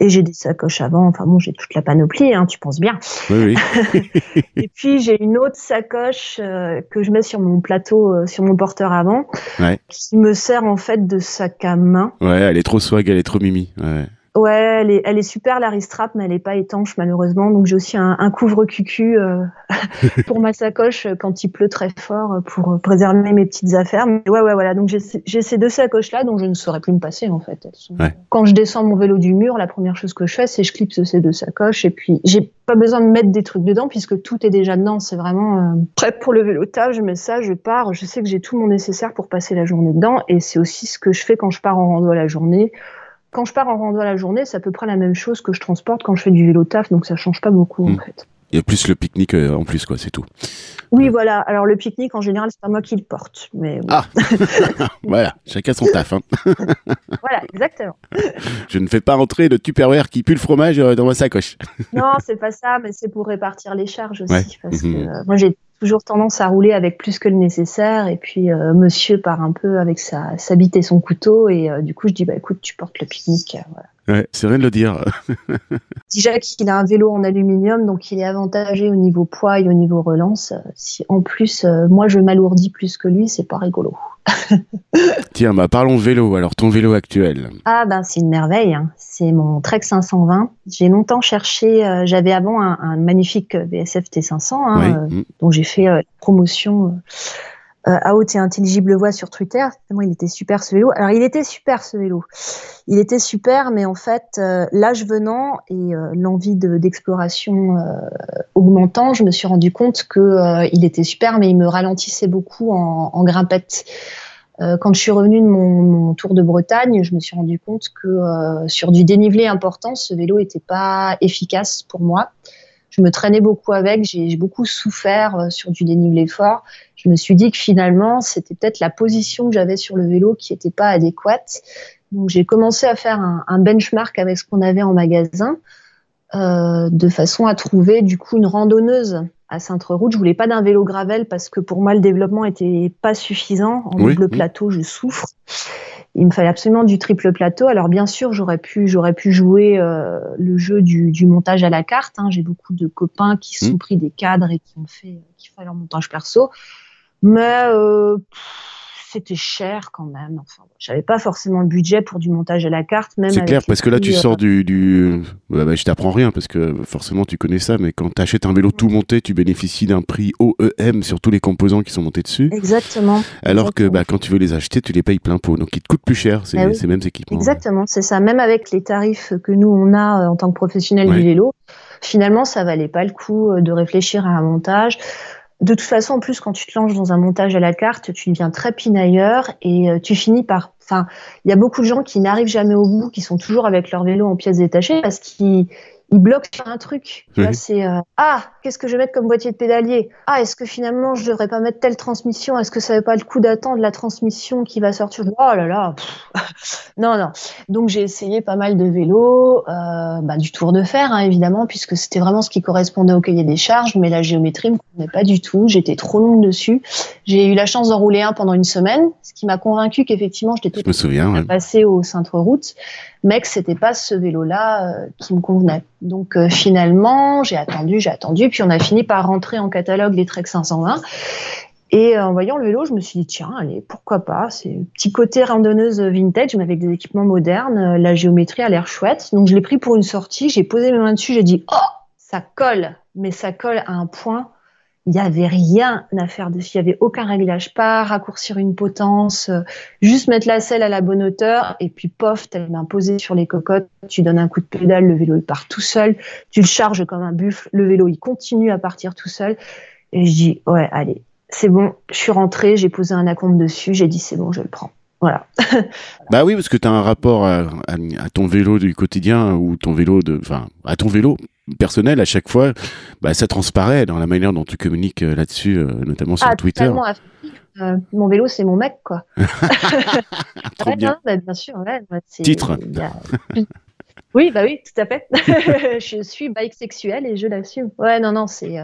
Speaker 1: Et j'ai des sacoches avant, enfin bon, j'ai toute la panoplie, hein, tu penses bien.
Speaker 2: Oui, oui.
Speaker 1: Et puis j'ai une autre sacoche euh, que je mets sur mon plateau, euh, sur mon porteur avant,
Speaker 2: Ouais.
Speaker 1: qui me sert en fait de sac à main.
Speaker 2: ouais, elle est trop swag, elle est trop mimi. Ouais.
Speaker 1: Ouais, elle est, elle est super la Ristrap, mais elle est pas étanche malheureusement. Donc j'ai aussi un, un couvre-cucu euh, pour ma sacoche euh, quand il pleut très fort euh, pour préserver mes petites affaires. Mais ouais, ouais, voilà. Donc j'ai ces- deux sacoches là dont je ne saurais plus me passer en fait. Elles sont-
Speaker 2: Ouais.
Speaker 1: Quand je descends mon vélo du mur, la première chose que je fais, c'est je clipse ces deux sacoches et puis j'ai pas besoin de mettre des trucs dedans puisque tout est déjà dedans. C'est vraiment euh, prêt pour le vélotage. Je mets ça, je pars. Je sais que j'ai tout mon nécessaire pour passer la journée dedans et c'est aussi ce que je fais quand je pars en rando à la journée. Quand je pars en rando à la journée, c'est à peu près la même chose que je transporte quand je fais du vélo taf, donc ça change pas beaucoup en
Speaker 2: Mm.
Speaker 1: fait.
Speaker 2: Il y a plus le pique-nique euh, en plus, quoi, c'est tout.
Speaker 1: Oui, voilà. Alors le pique-nique, en général, c'est pas moi qui le porte, mais.
Speaker 2: Ah. Voilà, chacun son taf. Hein.
Speaker 1: voilà, exactement.
Speaker 2: Je ne fais pas rentrer le Tupperware qui pue le fromage euh, dans ma sacoche.
Speaker 1: Non, c'est pas ça, mais c'est pour répartir les charges aussi,
Speaker 2: Ouais.
Speaker 1: parce que
Speaker 2: Mhm.
Speaker 1: euh, moi j'ai toujours tendance à rouler avec plus que le nécessaire, et puis euh, Monsieur part un peu avec sa, sa bite et son couteau, et euh, du coup je dis bah écoute, tu portes le pique-nique. euh, voilà.
Speaker 2: Ouais, c'est rien de le dire.
Speaker 1: Déjà qu'il a un vélo en aluminium, donc il est avantagé au niveau poids et au niveau relance. Euh, Si en plus euh, moi je m'alourdis plus que lui, c'est pas rigolo.
Speaker 2: Tiens, bah parlons vélo. Alors, ton vélo actuel.
Speaker 1: Ah ben c'est une merveille, hein. c'est mon Trek 520. J'ai longtemps cherché, euh, j'avais avant un, un magnifique VSF T500 hein,
Speaker 2: Oui.
Speaker 1: euh,
Speaker 2: mm.
Speaker 1: dont j'ai fait la promotion à haute et intelligible voix sur Twitter. Il était super ce vélo. Alors il était super ce vélo. Il était super, mais en fait euh, l'âge venant et euh, l'envie de- d'exploration euh, augmentant, je me suis rendu compte que euh, il était super, mais il me ralentissait beaucoup en, en grimpette. Euh, quand je suis revenue de mon, tour de Bretagne, je me suis rendu compte que euh, sur du dénivelé important, ce vélo n'était pas efficace pour moi. Je me traînais beaucoup avec, j'ai beaucoup souffert euh, sur du dénivelé fort. Je me suis dit que finalement, c'était peut-être la position que j'avais sur le vélo qui n'était pas adéquate. Donc j'ai commencé à faire un, un benchmark avec ce qu'on avait en magasin, euh, de façon à trouver du coup une randonneuse à Sainte-Route. Je voulais pas d'un vélo gravel parce que pour moi le développement était pas suffisant. En
Speaker 2: Oui,
Speaker 1: double
Speaker 2: oui.
Speaker 1: plateau, je souffre. il me fallait absolument du triple plateau. Alors bien sûr, j'aurais pu, j'aurais pu jouer euh, le jeu du, du, montage à la carte. Hein. J'ai beaucoup de copains qui se sont pris des cadres et qui ont fait, qui font leur montage perso. Mais euh, c'était cher quand même. Enfin, j'avais pas forcément le budget pour du montage à la carte. Même
Speaker 2: c'est clair, parce que là, tu sors du. du... Bah, je t'apprends rien, parce que forcément, tu connais ça, mais quand tu achètes un vélo tout monté, tu bénéficies d'un prix OEM sur tous les composants qui sont montés dessus.
Speaker 1: Exactement.
Speaker 2: Alors que bah, quand tu veux les acheter, tu les payes plein pot. Donc, ils te coûtent plus cher, ces, ah ces mêmes équipements.
Speaker 1: Exactement, c'est ça. Même avec les tarifs que nous, on a euh, en tant que professionnels du vélo, finalement, ça valait pas le coup euh, de réfléchir à un montage de toute façon, en plus, quand tu te lances dans un montage à la carte, tu deviens très pinailleur et euh, tu finis par. Enfin, il y a beaucoup de gens qui n'arrivent jamais au bout, qui sont toujours avec leur vélo en pièces détachées parce qu'ils il bloque sur un truc. C'est euh, ah, qu'est-ce que je vais mettre comme boîtier de pédalier? Ah, est-ce que finalement je devrais pas mettre telle transmission? Est-ce que ça n'est pas le coup d'attendre la transmission qui va sortir? Oh là là Non, non. Donc j'ai essayé pas mal de vélos, euh, bah, du tour de fer hein, évidemment, puisque c'était vraiment ce qui correspondait au cahier des charges, mais la géométrie me convenait pas du tout. J'étais trop longue dessus. J'ai eu la chance d'en rouler un pendant une semaine, ce qui m'a convaincu qu'effectivement j'étais
Speaker 2: je me souviens,
Speaker 1: passer au centre route mais que c'était pas ce vélo-là euh, qui me convenait. Donc euh, finalement, j'ai attendu, j'ai attendu, puis on a fini par rentrer en catalogue les Trek 520. Et euh, en voyant le vélo, je me suis dit tiens, allez, pourquoi pas? C'est un petit côté randonneuse vintage, mais avec des équipements modernes. La géométrie a l'air chouette. Donc je l'ai pris pour une sortie. J'ai posé mes mains dessus. J'ai dit oh, ça colle, mais ça colle à un point il n'y avait rien à faire dessus, il n'y avait aucun réglage, pas raccourcir une potence, euh, juste mettre la selle à la bonne hauteur et puis pof, tu main posée sur les cocottes, tu donnes un coup de pédale, le vélo il part tout seul, tu le charges comme un buffle, le vélo il continue à partir tout seul. Et je dis ouais allez, c'est bon, je suis rentrée, j'ai posé un acompte dessus, j'ai dit c'est bon, je le prends. Voilà.
Speaker 2: bah oui, parce que tu as un rapport à, ton vélo du quotidien ou ton vélo de, enfin, à ton vélo personnel à chaque fois, bah, ça transparaît dans la manière dont tu communiques euh, là-dessus, euh, notamment sur
Speaker 1: ah,
Speaker 2: Twitter.
Speaker 1: Euh, mon vélo, c'est mon mec, quoi.
Speaker 2: Trop bien.
Speaker 1: Bah, bien sûr, ouais,
Speaker 2: Titre.
Speaker 1: oui, bah oui, tout à fait. je suis bike sexuelle et je l'assume. Ouais, non, non, c'est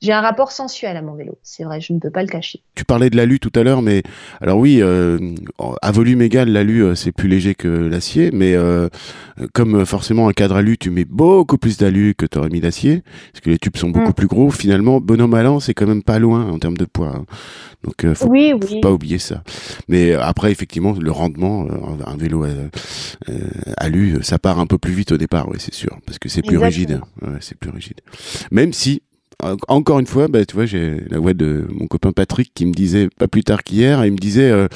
Speaker 1: j'ai un rapport sensuel à mon vélo, c'est vrai, je ne peux pas le cacher.
Speaker 2: Tu parlais de l'alu tout à l'heure, mais alors oui, euh, à volume égal, l'alu euh, c'est plus léger que l'acier, mais euh, comme euh, forcément un cadre alu, tu mets beaucoup plus d'alu que tu aurais mis d'acier, parce que les tubes sont beaucoup mm. plus gros. Finalement, bonhomme allant, c'est quand même pas loin en termes de poids. Hein. Donc, faut,
Speaker 1: oui,
Speaker 2: faut pas oublier ça. Mais après, effectivement, le rendement, un vélo alu, ça part un peu plus vite au départ, oui, c'est sûr, parce que c'est plus rigide. Ouais, c'est plus rigide. Même si encore une fois, bah, tu vois, j'ai la voix de mon copain Patrick qui me disait pas plus tard qu'hier, il me disait, euh,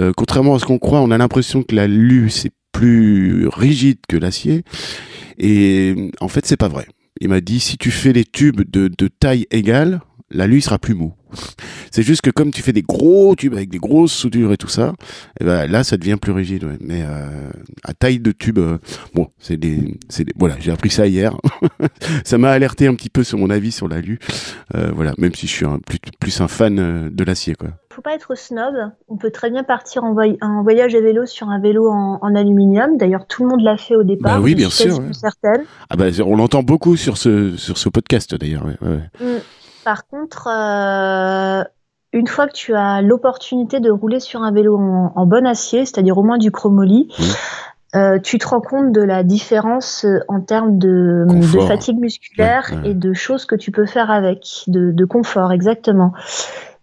Speaker 2: euh, contrairement à ce qu'on croit, on a l'impression que la l'alu c'est plus rigide que l'acier, et en fait c'est pas vrai. Il m'a dit si tu fais les tubes de, taille égale, l'alu sera plus mou. C'est juste que comme tu fais des gros tubes avec des grosses soudures et tout ça, et eh ben là ça devient plus rigide. Mais euh, à taille de tube, euh, bon, c'est des, c'est des, voilà, j'ai appris ça hier. ça m'a alerté un petit peu sur mon avis sur l'alu. Euh, voilà, même si je suis un, plus, plus un fan de l'acier quoi.
Speaker 1: Faut pas être snob. On peut très bien partir en, voyage à vélo sur un vélo en, en aluminium. D'ailleurs, tout le monde l'a fait au départ.
Speaker 2: Bah oui, bien sûr.
Speaker 1: Certaine.
Speaker 2: Ah bah, on l'entend beaucoup sur ce sur ce podcast d'ailleurs. Ouais, ouais.
Speaker 1: Mm. Par contre, euh, une fois que tu as l'opportunité de rouler sur un vélo en, bon acier, c'est-à-dire au moins du chromoly, euh, tu te rends compte de la différence euh, en termes de, fatigue musculaire et de choses que tu peux faire avec, de, de confort, exactement.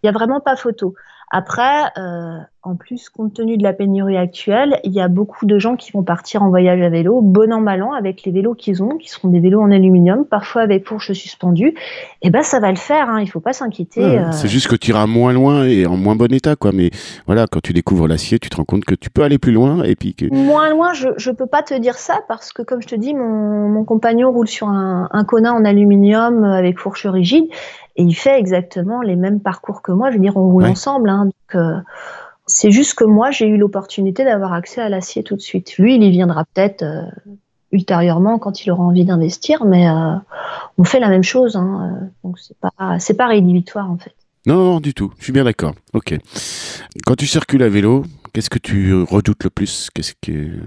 Speaker 1: Il n'y a vraiment pas photo. Après, euh, en plus, compte tenu de la pénurie actuelle, il y a beaucoup de gens qui vont partir en voyage à vélo, bon an, mal an, avec les vélos qu'ils ont, qui seront des vélos en aluminium, parfois avec fourche suspendue. Et eh ben, ça va le faire, hein, il faut pas s'inquiéter.
Speaker 2: Euh. C'est juste que tu iras moins loin et en moins bon état, quoi. Mais voilà, quand tu découvres l'acier, tu te rends compte que tu peux aller plus loin et puis que...
Speaker 1: Moins loin, je, je peux pas te dire ça parce que, comme je te dis, mon, mon compagnon roule sur un, un Kona en aluminium avec fourche rigide et il fait exactement les mêmes parcours que moi. Je veux dire, on roule ensemble. Hein, donc, euh, c'est juste que moi, j'ai eu l'opportunité d'avoir accès à l'acier tout de suite. Lui, il y viendra peut-être euh, ultérieurement quand il aura envie d'investir, mais euh, on fait la même chose. Hein, donc, c'est pas, pas rédhibitoire en fait.
Speaker 2: Non, non, du tout. Je suis bien d'accord. Ok. Quand tu circules à vélo, qu'est-ce que tu redoutes le plus? Qu'est-ce que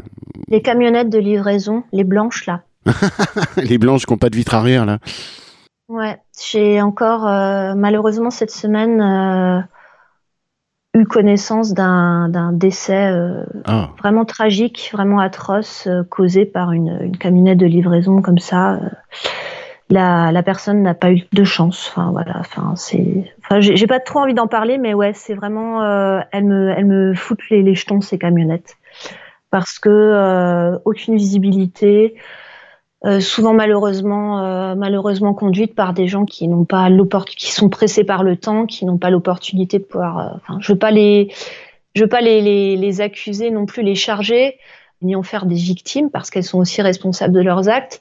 Speaker 1: les camionnettes de livraison, les blanches là.
Speaker 2: les blanches qui n'ont pas de vitre arrière là.
Speaker 1: Ouais, j'ai encore euh, malheureusement cette semaine, euh, eu connaissance d'un décès euh, ah. vraiment tragique, vraiment atroce, euh, causé par une, une, camionnette de livraison comme ça. La, la personne n'a pas eu de chance. Enfin voilà. Enfin c'est. Enfin j'ai pas trop envie d'en parler, mais ouais, c'est vraiment. Euh, elle me, elle me fout les, les jetons ces camionnettes parce que aucune visibilité. Euh, souvent malheureusement euh, malheureusement conduite par des gens qui n'ont pas qui sont pressés par le temps qui n'ont pas l'opportunité de pouvoir euh, enfin je veux pas les je veux pas les, les, les, accuser non plus les charger ni en faire des victimes parce qu'elles sont aussi responsables de leurs actes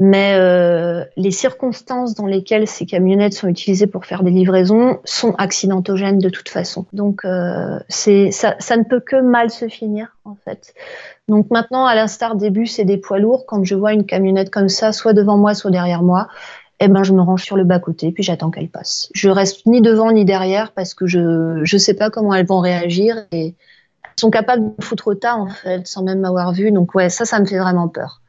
Speaker 1: mais euh, les circonstances dans lesquelles ces camionnettes sont utilisées pour faire des livraisons sont accidentogènes de toute façon. Donc euh, ça, ne peut que mal se finir en fait. Donc maintenant, à l'instar des bus et des poids lourds, quand je vois une camionnette comme ça, soit devant moi, soit derrière moi, eh ben je me range sur le bas côté puis j'attends qu'elle passe. Je reste ni devant ni derrière parce que je je sais pas comment elles vont réagir et sont capables de foutre au tas en fait sans même m'avoir vu. Donc ouais, ça ça me fait vraiment peur.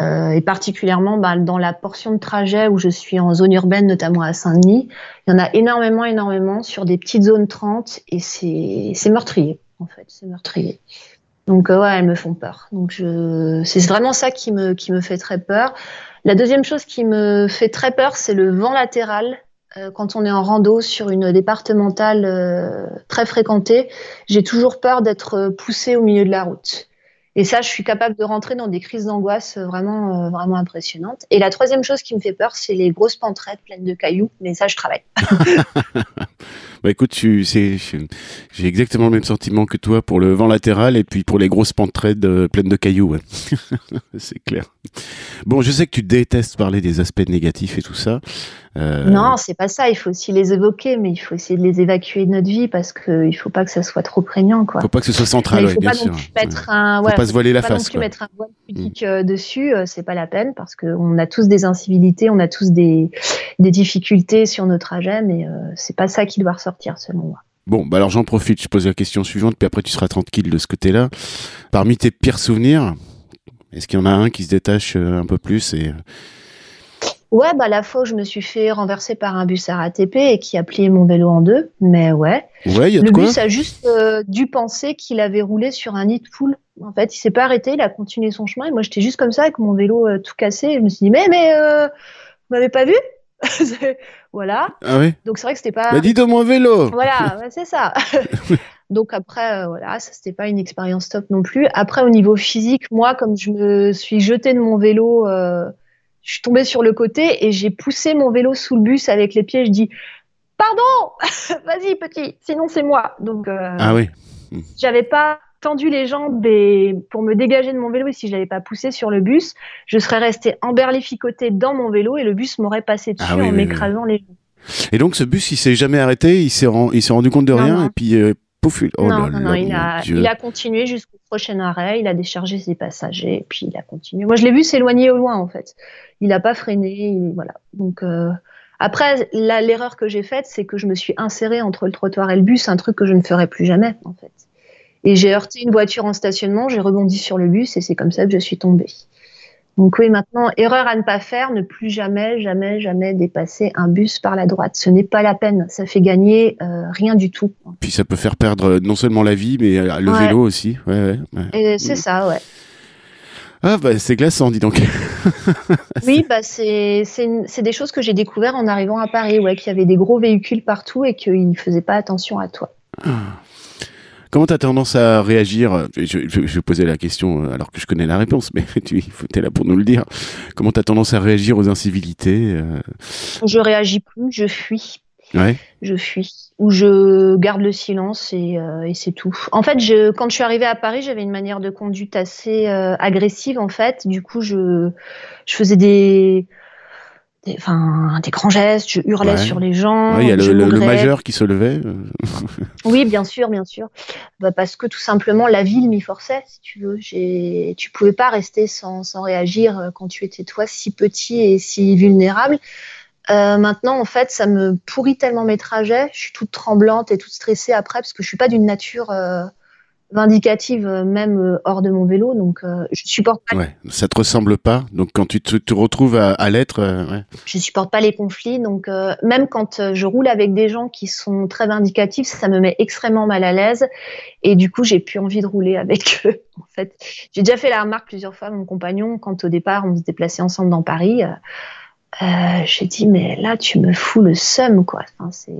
Speaker 1: Euh, et particulièrement bah, dans la portion de trajet où je suis en zone urbaine, notamment à Saint-Denis, il y en a énormément, énormément sur des petites zones 30 et c'est meurtrier, en fait, c'est meurtrier. Donc euh, ouais, elles me font peur. Donc je... c'est vraiment ça qui me fait très peur. La deuxième chose qui me fait très peur, c'est le vent latéral. Euh, quand on est en rando sur une départementale euh, très fréquentée, j'ai toujours peur d'être poussée au milieu de la route. Et ça, je suis capable de rentrer dans des crises d'angoisse vraiment, euh, vraiment impressionnantes. Et la troisième chose qui me fait peur, c'est les grosses pentraites pleines de cailloux. Mais ça, je travaille.
Speaker 2: bah écoute, j'ai exactement le même sentiment que toi pour le vent latéral et puis pour les grosses pentraites euh, pleines de cailloux. c'est clair. Bon, je sais que tu détestes parler des aspects négatifs et tout ça.
Speaker 1: Euh... Non, c'est pas ça. Il faut aussi les évoquer, mais il faut essayer de les évacuer de notre vie parce qu'il faut pas que ça soit trop prégnant. Quoi.
Speaker 2: Faut pas que ce soit central.
Speaker 1: il faut
Speaker 2: pas
Speaker 1: non plus mettre un,
Speaker 2: faut pas se voiler la
Speaker 1: pas
Speaker 2: face.
Speaker 1: Non plus mettre un voile pudique mm. dessus, euh, c'est pas la peine parce qu'on a tous des incivilités, on a tous des, des difficultés sur nos trajets, mais euh, c'est pas ça qui doit ressortir selon moi.
Speaker 2: Bon, bah alors j'en profite, je pose la question suivante, puis après tu seras tranquille de ce côté-là. Parmi tes pires souvenirs, est-ce qu'il y en a un qui se détache euh, un peu plus et
Speaker 1: Ouais, bah la fois où je me suis fait renverser par un bus RATP et qui a plié mon vélo en deux, mais ouais.
Speaker 2: Ouais, y a
Speaker 1: le
Speaker 2: de quoi
Speaker 1: bus a juste euh, dû penser qu'il avait roulé sur un nid de poule. En fait, il s'est pas arrêté, il a continué son chemin et moi j'étais juste comme ça avec mon vélo euh, tout cassé. Et je me suis dit mais mais euh, vous m'avez pas vu? Voilà.
Speaker 2: Ah oui.
Speaker 1: Donc c'est vrai que c'était pas.
Speaker 2: Mais dis de mon vélo.
Speaker 1: Voilà, c'est ça. Donc après, euh, voilà, ça c'était pas une expérience top non plus. Après, au niveau physique, moi, comme je me suis jetée de mon vélo, euh, je suis tombée sur le côté et j'ai poussé mon vélo sous le bus avec les pieds. Je dis, pardon, vas-y petit, sinon c'est moi. Donc euh,
Speaker 2: ah oui.
Speaker 1: J'avais pas tendu les jambes et pour me dégager de mon vélo et si je l'avais pas poussé sur le bus, je serais restée emberlificotée dans mon vélo et le bus m'aurait passé dessus
Speaker 2: Ah oui,
Speaker 1: en
Speaker 2: oui,
Speaker 1: m'écrasant les jambes.
Speaker 2: Et donc ce bus, il s'est jamais arrêté, il s'est rendu compte de
Speaker 1: Non,
Speaker 2: rien
Speaker 1: non.
Speaker 2: et puis euh, pouf, il- oh
Speaker 1: non,
Speaker 2: là
Speaker 1: non, non, il a,
Speaker 2: Dieu.
Speaker 1: il a continué jusqu'au prochain arrêt, il a déchargé ses passagers, et puis il a continué. Moi, je l'ai vu s'éloigner au loin, en fait. Il n'a pas freiné, il- voilà. Donc, euh, après, l'erreur que j'ai faite, c'est que je me suis insérée entre le trottoir et le bus, un truc que je ne ferai plus jamais, en fait. Et j'ai heurté une voiture en stationnement, j'ai rebondi sur le bus, et c'est comme ça que je suis tombée. Donc oui, maintenant, erreur à ne pas faire, ne plus jamais, jamais, jamais dépasser un bus par la droite. Ce n'est pas la peine, ça fait gagner euh, rien du tout.
Speaker 2: Puis ça peut faire perdre euh, non seulement la vie, mais euh, le
Speaker 1: Ouais.
Speaker 2: vélo aussi. Ouais.
Speaker 1: Et c'est
Speaker 2: Mm.
Speaker 1: ça, ouais.
Speaker 2: Ah bah c'est glaçant, dis donc.
Speaker 1: Oui, bah c'est des choses que j'ai découvert en arrivant à Paris, ouais, qu'il y avait des gros véhicules partout et qu'ils ne faisaient pas attention à toi.
Speaker 2: Comment t'as tendance à réagir? Je, je, je vais poser la question euh, alors que je connais la réponse, mais tu es là pour nous le dire. Comment t'as tendance à réagir aux incivilités euh,
Speaker 1: Je réagis plus, je fuis,
Speaker 2: Ouais.
Speaker 1: je fuis, ou je garde le silence et, euh, et c'est tout. En fait, je, quand je suis arrivée à Paris, j'avais une manière de conduite assez euh, agressive, en fait. Du coup, je, je faisais des, des, des grands gestes, je hurlais
Speaker 2: Ouais.
Speaker 1: sur les gens.
Speaker 2: Ouais, Il y a le, le- majeur qui se levait.
Speaker 1: Oui, bien sûr, bien sûr. Bah, parce que tout simplement, la ville m'y forçait, si tu veux. Tu pouvais pas rester sans, sans réagir euh, quand tu étais toi si petit et si vulnérable. Euh, maintenant, en fait, ça me pourrit tellement mes trajets. Je suis toute tremblante et toute stressée après parce que je suis pas d'une nature euh, vindicative euh, même euh, hors de mon vélo, donc euh, je supporte pas.
Speaker 2: Ouais, ça te ressemble pas. Donc quand tu te, retrouves à, l'être, ouais.
Speaker 1: je supporte pas les conflits. Donc même quand je roule avec des gens qui sont très vindicatifs, ça me met extrêmement mal à l'aise. Et du coup, j'ai plus envie de rouler avec eux. En fait, j'ai déjà fait la remarque plusieurs fois à mon compagnon quand au départ on se déplaçait ensemble dans Paris. Euh, j'ai dit mais là tu me fous le seum quoi.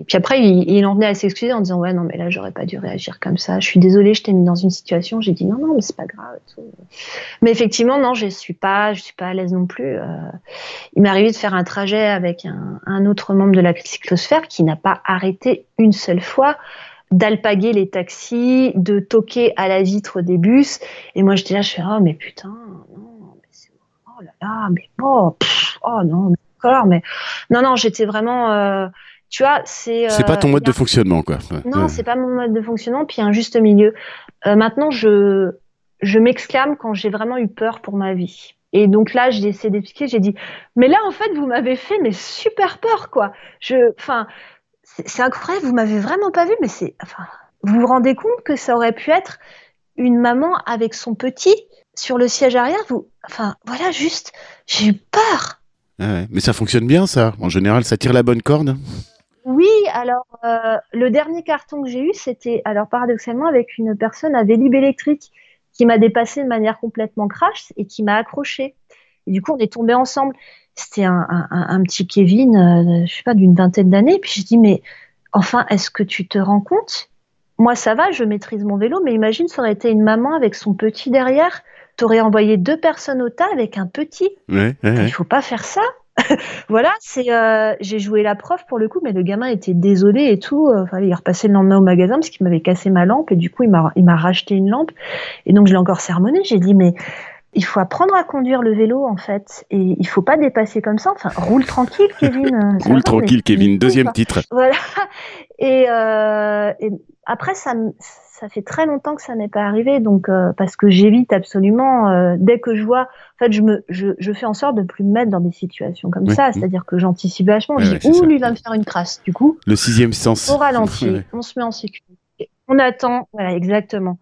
Speaker 1: Puis après il, en venait à s'excuser en disant ouais non mais là j'aurais pas dû réagir comme ça. Je suis désolée, je t'ai mis dans une situation. J'ai dit non non mais c'est pas grave. Mais effectivement non je suis pas je suis pas à l'aise non plus. Euh, il m'est arrivé de faire un trajet avec un, autre membre de la cyclosphère qui n'a pas arrêté une seule fois d'alpaguer les taxis, de toquer à la vitre des bus. Et moi j'étais là je fais oh mais putain non oh là là mais bon oh non d'accord, mais non, non, j'étais vraiment. Euh, tu vois, c'est.
Speaker 2: c'est pas ton euh, mode de fonctionnement, quoi.
Speaker 1: Non, c'est pas mon mode de fonctionnement. Puis un juste milieu. Euh, maintenant, je je m'exclame quand j'ai vraiment eu peur pour ma vie. Et donc là, j'ai essayé d'expliquer. J'ai dit, mais là, en fait, vous m'avez fait mais super peur, quoi. Je, enfin, c'est incroyable. Vous m'avez vraiment pas vu, mais c'est, enfin, vous vous rendez compte que ça aurait pu être une maman avec son petit sur le siège arrière. Vous, enfin, voilà, juste, j'ai eu peur.
Speaker 2: Ah mais ça fonctionne bien, ça. En général, ça tire la bonne corde.
Speaker 1: Oui, alors euh, le dernier carton que j'ai eu, c'était alors paradoxalement avec une personne à Vélib électrique qui m'a dépassé de manière complètement crash et qui m'a accroché. Et du coup, on est tombés ensemble. C'était un, petit Kevin, euh, je sais pas, d'une vingtaine d'années. Puis je dis, mais enfin, est-ce que tu te rends compte? Moi, ça va, je maîtrise mon vélo, mais imagine, ça aurait été une maman avec son petit derrière t'aurais envoyé deux personnes au tas avec un petit.
Speaker 2: Ouais, ouais,
Speaker 1: Il faut pas faire ça. voilà, c'est euh, j'ai joué la prof pour le coup, mais le gamin était désolé et tout. Euh, il est repassé le lendemain au magasin parce qu'il m'avait cassé ma lampe et du coup il m'a il m'a racheté une lampe et donc je l'ai encore sermonné. J'ai dit mais il faut apprendre à conduire le vélo en fait et il faut pas dépasser comme ça. Enfin, roule tranquille, Kevin.
Speaker 2: roule tranquille, Kevin. Deuxième titre.
Speaker 1: Voilà. Et, euh, et après ça ça fait très longtemps que ça n'est pas arrivé, donc euh, parce que j'évite absolument euh, dès que je vois, en fait, je me, je, je, fais en sorte de plus me mettre dans des situations comme ça, c'est-à-dire que j'anticipe vachement. je dis ouh, lui va me faire une crasse. Du coup,
Speaker 2: le sixième sens.
Speaker 1: Au ralenti, on se met en sécurité, on attend. Voilà, exactement.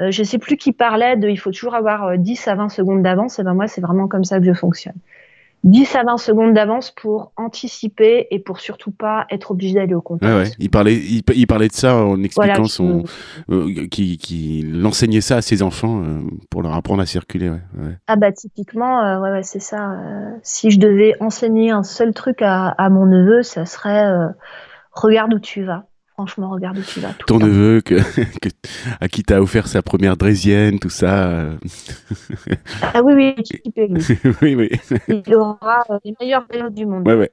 Speaker 1: Euh, je sais plus qui parlait de, il faut toujours avoir 10 à 20 secondes d'avance. Et ben moi, c'est vraiment comme ça que je fonctionne. 10 à 20 secondes d'avance pour anticiper et pour surtout pas être obligé d'aller au contact.
Speaker 2: Ouais. Il, parlait, il, parlait de ça en expliquant son. Euh, qui, qui enseignait ça à ses enfants euh, pour leur apprendre à circuler. Ouais,
Speaker 1: Ah, bah, typiquement, euh, ouais, ouais, c'est ça. si je devais enseigner un seul truc à, à mon neveu, ça serait regarde où tu vas. Franchement, regarde où tu vas. Tout
Speaker 2: Ton neveu que, à qui t'as offert sa première draisienne, tout ça. Euh.
Speaker 1: ah oui, oui,
Speaker 2: oui, oui.
Speaker 1: Il aura euh, les meilleurs vélos du monde.
Speaker 2: Ouais, ouais.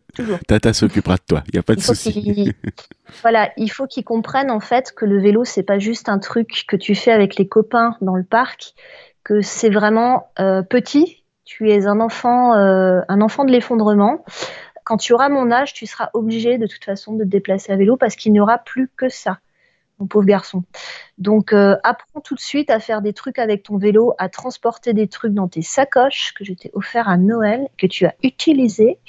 Speaker 2: Tata s'occupera de toi, il n'y a pas de souci.
Speaker 1: voilà, il faut qu'ils comprennent en fait que le vélo, c'est pas juste un truc que tu fais avec les copains dans le parc, que c'est vraiment euh, petit. Tu es un enfant, un enfant de l'effondrement quand tu auras mon âge, tu seras obligé de toute façon de te déplacer à vélo parce qu'il n'y aura plus que ça, mon pauvre garçon. Donc, euh, apprends tout de suite à faire des trucs avec ton vélo, à transporter des trucs dans tes sacoches que je t'ai offert à Noël, que tu as utilisé.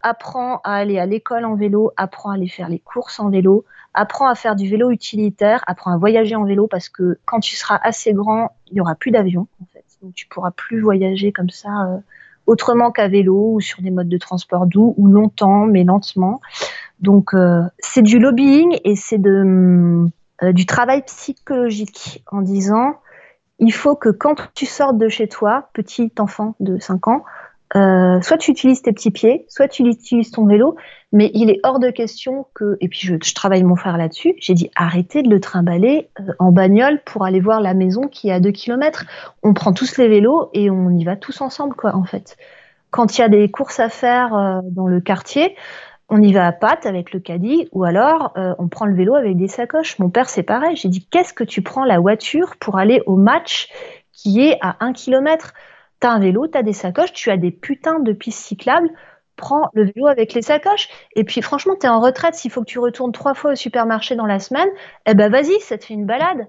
Speaker 1: Apprends à aller à l'école en vélo, apprends à aller faire les courses en vélo, apprends à faire du vélo utilitaire, apprends à voyager en vélo parce que quand tu seras assez grand, il n'y aura plus d'avion en fait. Donc, tu pourras plus voyager comme ça. Euh, autrement qu'à vélo ou sur des modes de transport doux ou longtemps mais lentement. Donc euh, c'est du lobbying et c'est euh, du travail psychologique en disant il faut que quand tu sortes de chez toi, petit enfant de 5 ans, euh, soit tu utilises tes petits pieds, soit tu utilises ton vélo, mais il est hors de question que, et puis je, travaille mon frère là-dessus, j'ai dit arrêtez de le trimballer euh, en bagnole pour aller voir la maison qui est à 2 km. On prend tous les vélos et on y va tous ensemble, quoi, en fait. Quand il y a des courses à faire euh, dans le quartier, on y va à pattes avec le caddie ou alors on prend le vélo avec des sacoches. Mon père, c'est pareil. J'ai dit qu'est-ce que tu prends la voiture pour aller au match qui est à 1 km T'as un vélo, t'as des sacoches, tu as des putains de pistes cyclables. Prends le vélo avec les sacoches. Et puis, franchement, t'es en retraite. S'il faut que tu retournes trois fois au supermarché dans la semaine, eh ben, vas-y, ça te fait une balade.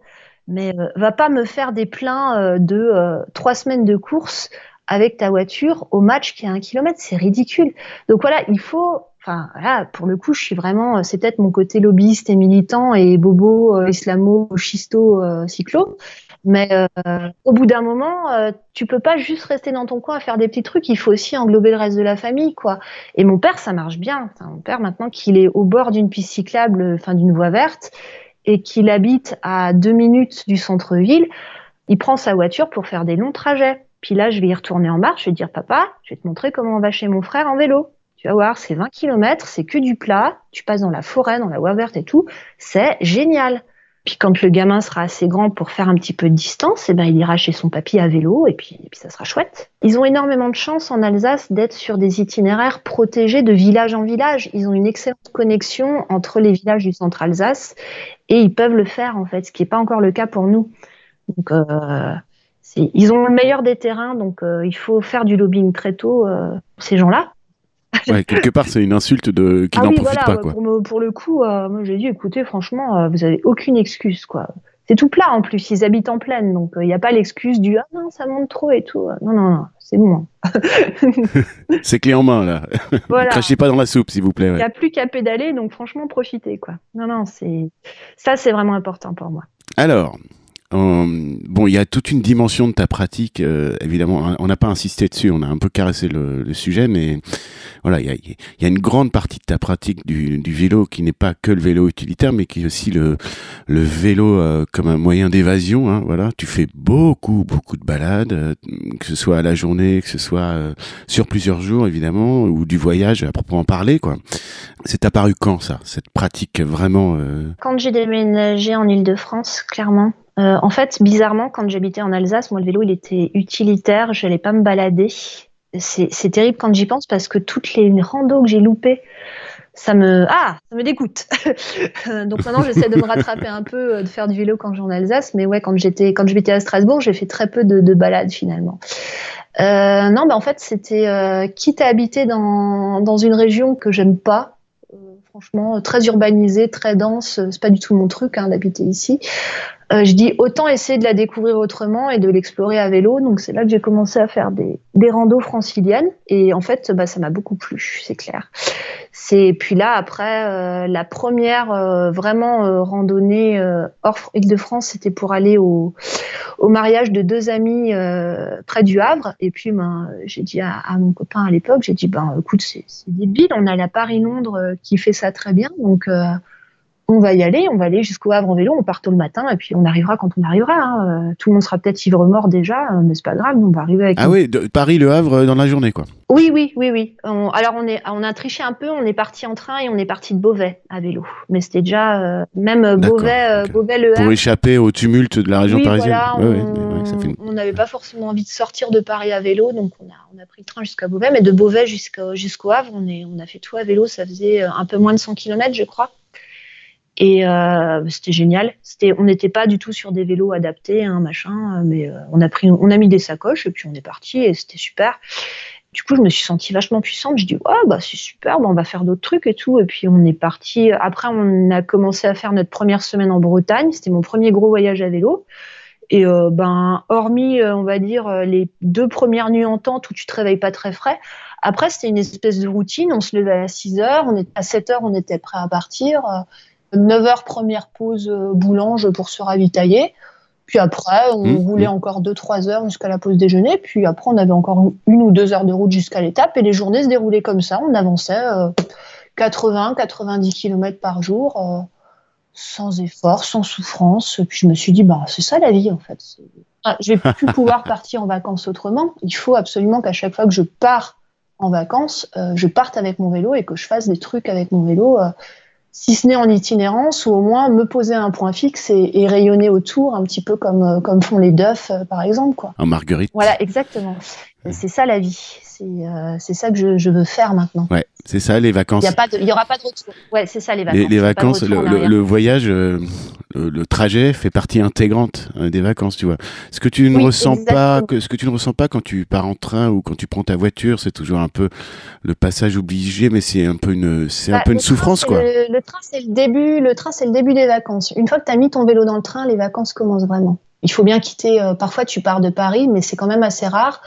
Speaker 1: Mais euh, va pas me faire des pleins euh, de euh, trois semaines de course avec ta voiture au match qui est un kilomètre. C'est ridicule. Donc voilà, il faut enfin voilà, pour le coup, je suis vraiment, c'est peut-être mon côté lobbyiste et militant et bobo, islamo, chisto, cyclo, Mais euh, au bout d'un moment, euh, tu peux pas juste rester dans ton coin à faire des petits trucs. Il faut aussi englober le reste de la famille, quoi. Et mon père, ça marche bien. Mon père, maintenant qu'il est au bord d'une piste cyclable, enfin d'une voie verte, et qu'il habite à deux minutes du centre-ville, il prend sa voiture pour faire des longs trajets. Puis là, je vais y retourner en marche. Je vais dire, papa, je vais te montrer comment on va chez mon frère en vélo. Tu vas voir, c'est 20 km, c'est que du plat. Tu passes dans la forêt, dans la voie verte et tout. C'est génial. Puis quand le gamin sera assez grand pour faire un petit peu de distance, eh ben, il ira chez son papy à vélo et puis, et puis ça sera chouette. Ils ont énormément de chance en Alsace d'être sur des itinéraires protégés de village en village. Ils ont une excellente connexion entre les villages du centre Alsace et ils peuvent le faire en fait, ce qui n'est pas encore le cas pour nous. Donc, euh, ils ont le meilleur des terrains, donc euh, il faut faire du lobbying très tôt euh, pour ces gens-là.
Speaker 2: Ouais, quelque part, c'est une insulte de qui ah n'en profite pas. Quoi.
Speaker 1: Pour, pour, le coup, euh, moi j'ai dit, écoutez, franchement, euh, vous avez aucune excuse, quoi. C'est tout plat en plus, ils habitent en plaine, donc il n'y a pas l'excuse du ah non, ça monte trop et tout. Non, non, non, c'est bon.
Speaker 2: c'est clé en main là. Voilà. Crachez pas dans la soupe, s'il vous plaît. Il
Speaker 1: n'y a plus qu'à pédaler, donc franchement, profitez, quoi. Non, non, c'est ça, c'est vraiment important pour moi.
Speaker 2: Alors, euh, bon, il y a toute une dimension de ta pratique, euh, évidemment. On n'a pas insisté dessus, on a un peu caressé le, sujet, mais voilà, il y a, une grande partie de ta pratique du, vélo qui n'est pas que le vélo utilitaire, mais qui est aussi le, vélo euh, comme un moyen d'évasion. Hein, voilà, tu fais beaucoup, beaucoup de balades, que ce soit à la journée, que ce soit sur plusieurs jours, évidemment, ou du voyage à proprement parler, quoi. C'est apparu quand ça, cette pratique vraiment
Speaker 1: Quand j'ai déménagé en Île-de-France, clairement. Euh, en fait, bizarrement, quand j'habitais en Alsace, moi, le vélo, il était utilitaire. Je n'allais pas me balader. C'est terrible quand j'y pense parce que toutes les randos que j'ai loupées, ça me ah ça me dégoûte. Donc maintenant j'essaie de me rattraper un peu, euh, de faire du vélo quand j'ai en Alsace, mais ouais quand j'étais quand à Strasbourg j'ai fait très peu de, balades finalement. Euh, non, bah en fait c'était quitte à habiter dans, dans une région que j'aime pas, franchement très urbanisée, très dense, c'est pas du tout mon truc hein, d'habiter ici. Euh, je dis autant essayer de la découvrir autrement et de l'explorer à vélo. Donc c'est là que j'ai commencé à faire des, des randos franciliennes et en fait bah, ça m'a beaucoup plu, c'est clair. C'est puis là après euh, la première euh, vraiment randonnée hors Île-de-France, c'était pour aller au, mariage de deux amis près du Havre et puis ben, j'ai dit à, à, mon copain à l'époque, j'ai dit ben écoute c'est débile, on a la Paris-Londres qui fait ça très bien donc on va y aller, on va aller jusqu'au Havre en vélo, on part tôt le matin et puis on arrivera quand on arrivera. Hein. Euh, tout le monde sera peut-être ivre-mort déjà, euh, mais c'est pas grave, on va arriver avec.
Speaker 2: Ah oui, de Paris le Havre euh, dans la journée quoi.
Speaker 1: Oui, oui, oui, oui. alors on est, on a triché un peu, on est parti en train et on est parti de Beauvais à vélo, mais c'était déjà même Beauvais, Beauvais le
Speaker 2: Havre. Pour échapper au tumulte de la région parisienne.
Speaker 1: on n'avait pas forcément envie de sortir de Paris à vélo, donc on a, on a pris le train jusqu'à Beauvais, mais de Beauvais jusqu'au Havre, on est, on a fait tout à vélo, ça faisait un peu moins de 100 km, je crois. Et euh, c'était génial. C'était, on n'était pas du tout sur des vélos adaptés, hein, machin, mais euh, on a pris, on a mis des sacoches et puis on est parti et c'était super. Du coup, je me suis sentie vachement puissante. Je dis, oh, bah, c'est super, bah, on va faire d'autres trucs et tout. Et puis, on est parti. Après, on a commencé à faire notre première semaine en Bretagne. C'était mon premier gros voyage à vélo. Et euh, ben, hormis, on va dire, les deux premières nuits en tente où tu te réveilles pas très frais, après, c'était une espèce de routine. On se levait à 6 heures, on était, à 7 heures, on était prêt à partir. 9 heures première pause euh, boulange pour se ravitailler. Puis après, on mmh, roulait mmh. encore 2-3 heures jusqu'à la pause déjeuner. Puis après, on avait encore une ou deux heures de route jusqu'à l'étape. Et les journées se déroulaient comme ça. On avançait 80-90 euh, km par jour, euh, sans effort, sans souffrance. Puis je me suis dit, bah, c'est ça la vie en fait. Ah, je vais plus pouvoir partir en vacances autrement. Il faut absolument qu'à chaque fois que je pars en vacances, je parte avec mon vélo et que je fasse des trucs avec mon vélo si ce n'est en itinérance, ou au moins me poser un point fixe et, rayonner autour, un petit peu comme, euh, comme font les dufs, euh, par exemple. Quoi.
Speaker 2: En marguerite.
Speaker 1: Voilà, exactement. C'est ça la vie. C'est euh, ça que je, je, veux faire maintenant.
Speaker 2: Ouais, c'est ça les vacances.
Speaker 1: Il n'y aura pas de retour. Ouais, c'est ça les vacances.
Speaker 2: Les, vacances, le, voyage, le, trajet fait partie intégrante hein, des vacances, tu vois. Ce que tu ne ressens pas, que, ce que tu ne ressens pas quand tu pars en train ou quand tu prends ta voiture, c'est toujours un peu le passage obligé, mais c'est un peu une, c'est un bah, peu une souffrance, quoi.
Speaker 1: Le, train, c'est le début. Le train, c'est le début des vacances. Une fois que tu as mis ton vélo dans le train, les vacances commencent vraiment. Il faut bien quitter. Euh, parfois, tu pars de Paris, mais c'est quand même assez rare.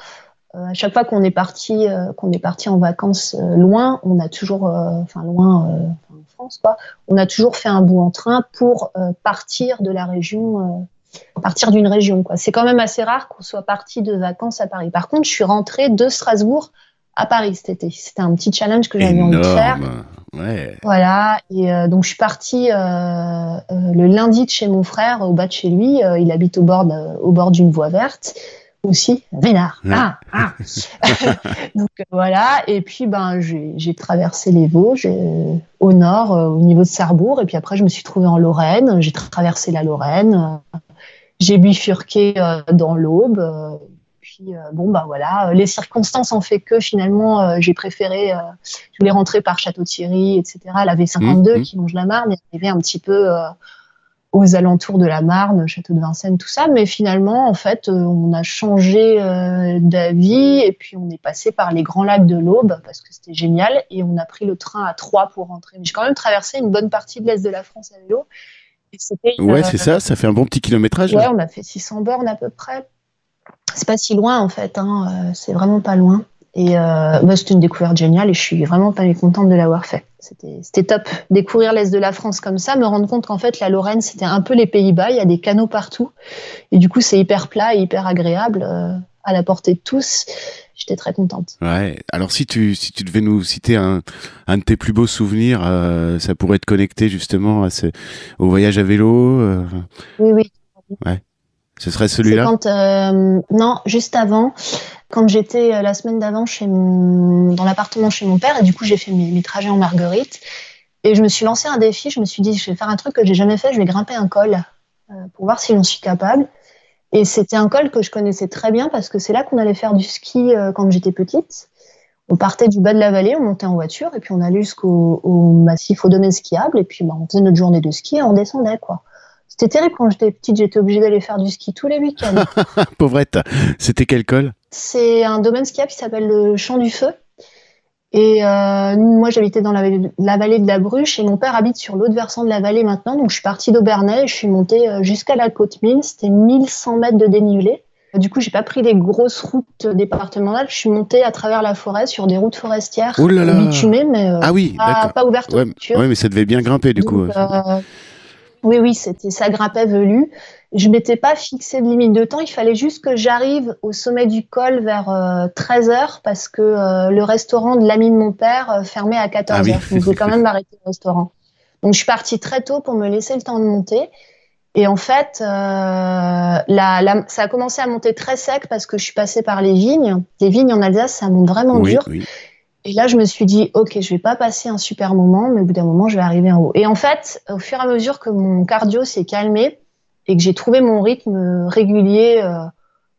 Speaker 1: Euh, à chaque fois qu'on est parti, euh, qu'on est parti en vacances loin, on a toujours, enfin loin en France, quoi, on a toujours fait un bout en train pour partir de la région partir d'une région. Quoi. C'est quand même assez rare qu'on soit parti de vacances à Paris. Par contre, je suis rentrée de Strasbourg à Paris cet été. C'était un petit challenge que j'avais envie de faire.
Speaker 2: Ouais.
Speaker 1: Voilà, et euh, donc je suis partie euh, euh, le lundi de chez mon frère, au bas de chez lui. il habite au bord, au bord d'une voie verte aussi, Vénard. Ah, ah. donc voilà, et puis ben j'ai traversé les Vosges au nord, au niveau de Sarrebourg, et puis après je me suis trouvée en Lorraine. J'ai traversé la Lorraine, j'ai bifurqué dans l'Aube, puis euh, bon bah voilà, euh, les circonstances ont fait que finalement euh, j'ai préféré, je voulais rentrer par Château-Thierry, etc. La V52 mmh, qui longe la Marne, et arriver un petit peu aux alentours de la Marne, Château de Vincennes, tout ça. Mais finalement, en fait, on a changé d'avis et puis on est passé par les grands lacs de l'Aube parce que c'était génial et on a pris le train à 3 pour rentrer. J'ai quand même traversé une bonne partie de l'est de la France à vélo.
Speaker 2: ouais, c'est ça, ça fait un bon petit kilométrage.
Speaker 1: Ouais, on a fait 600 bornes à peu près c'est pas si loin en fait, hein, euh, c'est vraiment pas loin. Et euh, bah, c'était une découverte géniale et je suis vraiment pas mécontente de l'avoir fait. C'était top. Découvrir l'Est de la France comme ça, me rendre compte qu'en fait la Lorraine c'était un peu les Pays-Bas, il y a des canaux partout. Et du coup c'est hyper plat et hyper agréable euh, à la portée de tous. J'étais très contente.
Speaker 2: Ouais. Alors si tu, si tu devais nous citer un, un de tes plus beaux souvenirs, ça pourrait être connecté justement à ce, au voyage à vélo.
Speaker 1: Oui, oui.
Speaker 2: Ouais. Ce serait celui-là
Speaker 1: euh, Non, juste avant, quand j'étais euh, la semaine d'avant chez mon, dans l'appartement chez mon père, et du coup j'ai fait mes, trajets en Marguerite, et je me suis lancé un défi, je me suis dit je vais faire un truc que j'ai jamais fait, je vais grimper un col euh, pour voir si j'en suis capable. Et c'était un col que je connaissais très bien parce que c'est là qu'on allait faire du ski quand j'étais petite. On partait du bas de la vallée, on montait en voiture et puis on allait jusqu'au massif, au domaine skiable et puis bah, on faisait notre journée de ski et on descendait quoi. C'était terrible quand j'étais petite, j'étais obligée d'aller faire du ski tous les week-ends.
Speaker 2: Pauvrette, c'était quel col
Speaker 1: C'est un domaine skiable qui s'appelle le Champ du Feu. Et euh, moi, j'habitais dans la, vallée de la Bruche et mon père habite sur l'autre versant de la vallée maintenant. Donc, je suis partie d'Aubernay et je suis montée euh, jusqu'à la côte mine. C'était 1100 mètres de dénivelé. Du coup, j'ai pas pris les grosses routes départementales. Je suis montée à travers la forêt sur des routes forestières
Speaker 2: oh là là.
Speaker 1: bitumées, mais
Speaker 2: euh, ah oui,
Speaker 1: pas, ouvertes
Speaker 2: ouais, ouais, mais ça devait bien grimper du coup.
Speaker 1: Oui, oui, c'était ça grimpait velu. Je m'étais pas fixé de limite de temps. Il fallait juste que j'arrive au sommet du col vers 13 euh, h parce que euh, le restaurant de l'ami de mon père euh, fermait à 14 h ah Donc, je quand même m'arrêter au restaurant. Donc, je suis partie très tôt pour me laisser le temps de monter. Et en fait, la, ça a commencé à monter très sec parce que je suis passée par les vignes. Les vignes en Alsace, ça monte vraiment dur. Oui. Et là, je me suis dit, ok, je vais pas passer un super moment, mais au bout d'un moment, je vais arriver en haut. Et en fait, au fur et à mesure que mon cardio s'est calmé et que j'ai trouvé mon rythme régulier, euh,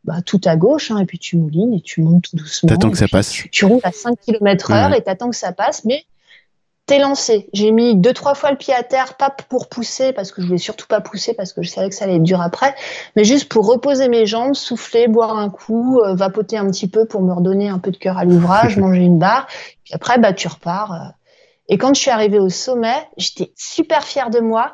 Speaker 1: bah, tout à gauche, hein, et puis tu moulines et tu montes tout doucement.
Speaker 2: T'attends que ça passe.
Speaker 1: Tu, roules à 5 km heure et t'attends que ça passe, mais t'es lancé. J'ai mis deux, trois fois le pied à terre, pas pour pousser, parce que je voulais surtout pas pousser, parce que je savais que ça allait être dur après, mais juste pour reposer mes jambes, souffler, boire un coup, euh, vapoter un petit peu pour me redonner un peu de cœur à l'ouvrage, manger une barre, puis après, bah, tu repars. Euh. Et quand je suis arrivée au sommet, j'étais super fière de moi.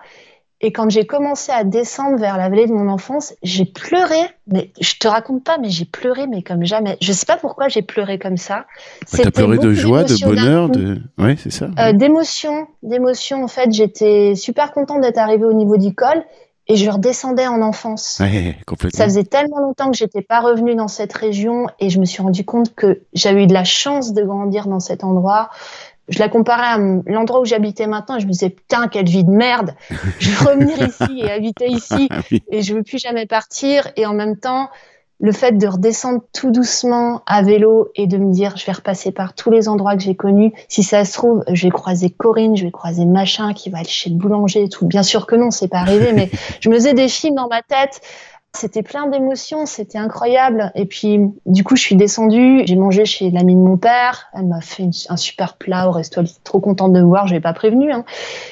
Speaker 1: Et quand j'ai commencé à descendre vers la vallée de mon enfance, j'ai pleuré. Mais je te raconte pas, mais j'ai pleuré, mais comme jamais. Je sais pas pourquoi j'ai pleuré comme ça.
Speaker 2: Bah, T'as pleuré de joie, de bonheur, de, ouais, c'est ça.
Speaker 1: Euh, d'émotion, d'émotion. En fait, j'étais super contente d'être arrivée au niveau du col et je redescendais en enfance.
Speaker 2: Ouais, complètement.
Speaker 1: Ça faisait tellement longtemps que j'étais pas revenue dans cette région et je me suis rendu compte que j'avais eu de la chance de grandir dans cet endroit je la comparais à l'endroit où j'habitais maintenant et je me disais putain quelle vie de merde. Je veux revenir ici et habiter ici ah et je veux plus jamais partir. Et en même temps le fait de redescendre tout doucement à vélo et de me dire je vais repasser par tous les endroits que j'ai connus. Si ça se trouve je vais croiser Corinne je vais croiser machin qui va aller chez le boulanger et tout. Bien sûr que non c'est pas arrivé mais je me faisais des films dans ma tête c'était plein d'émotions, c'était incroyable. Et puis, du coup, je suis descendue, j'ai mangé chez l'amie de mon père. Elle m'a fait un super plat au resto. Elle était trop contente de me voir, je l'ai pas prévenu. Hein.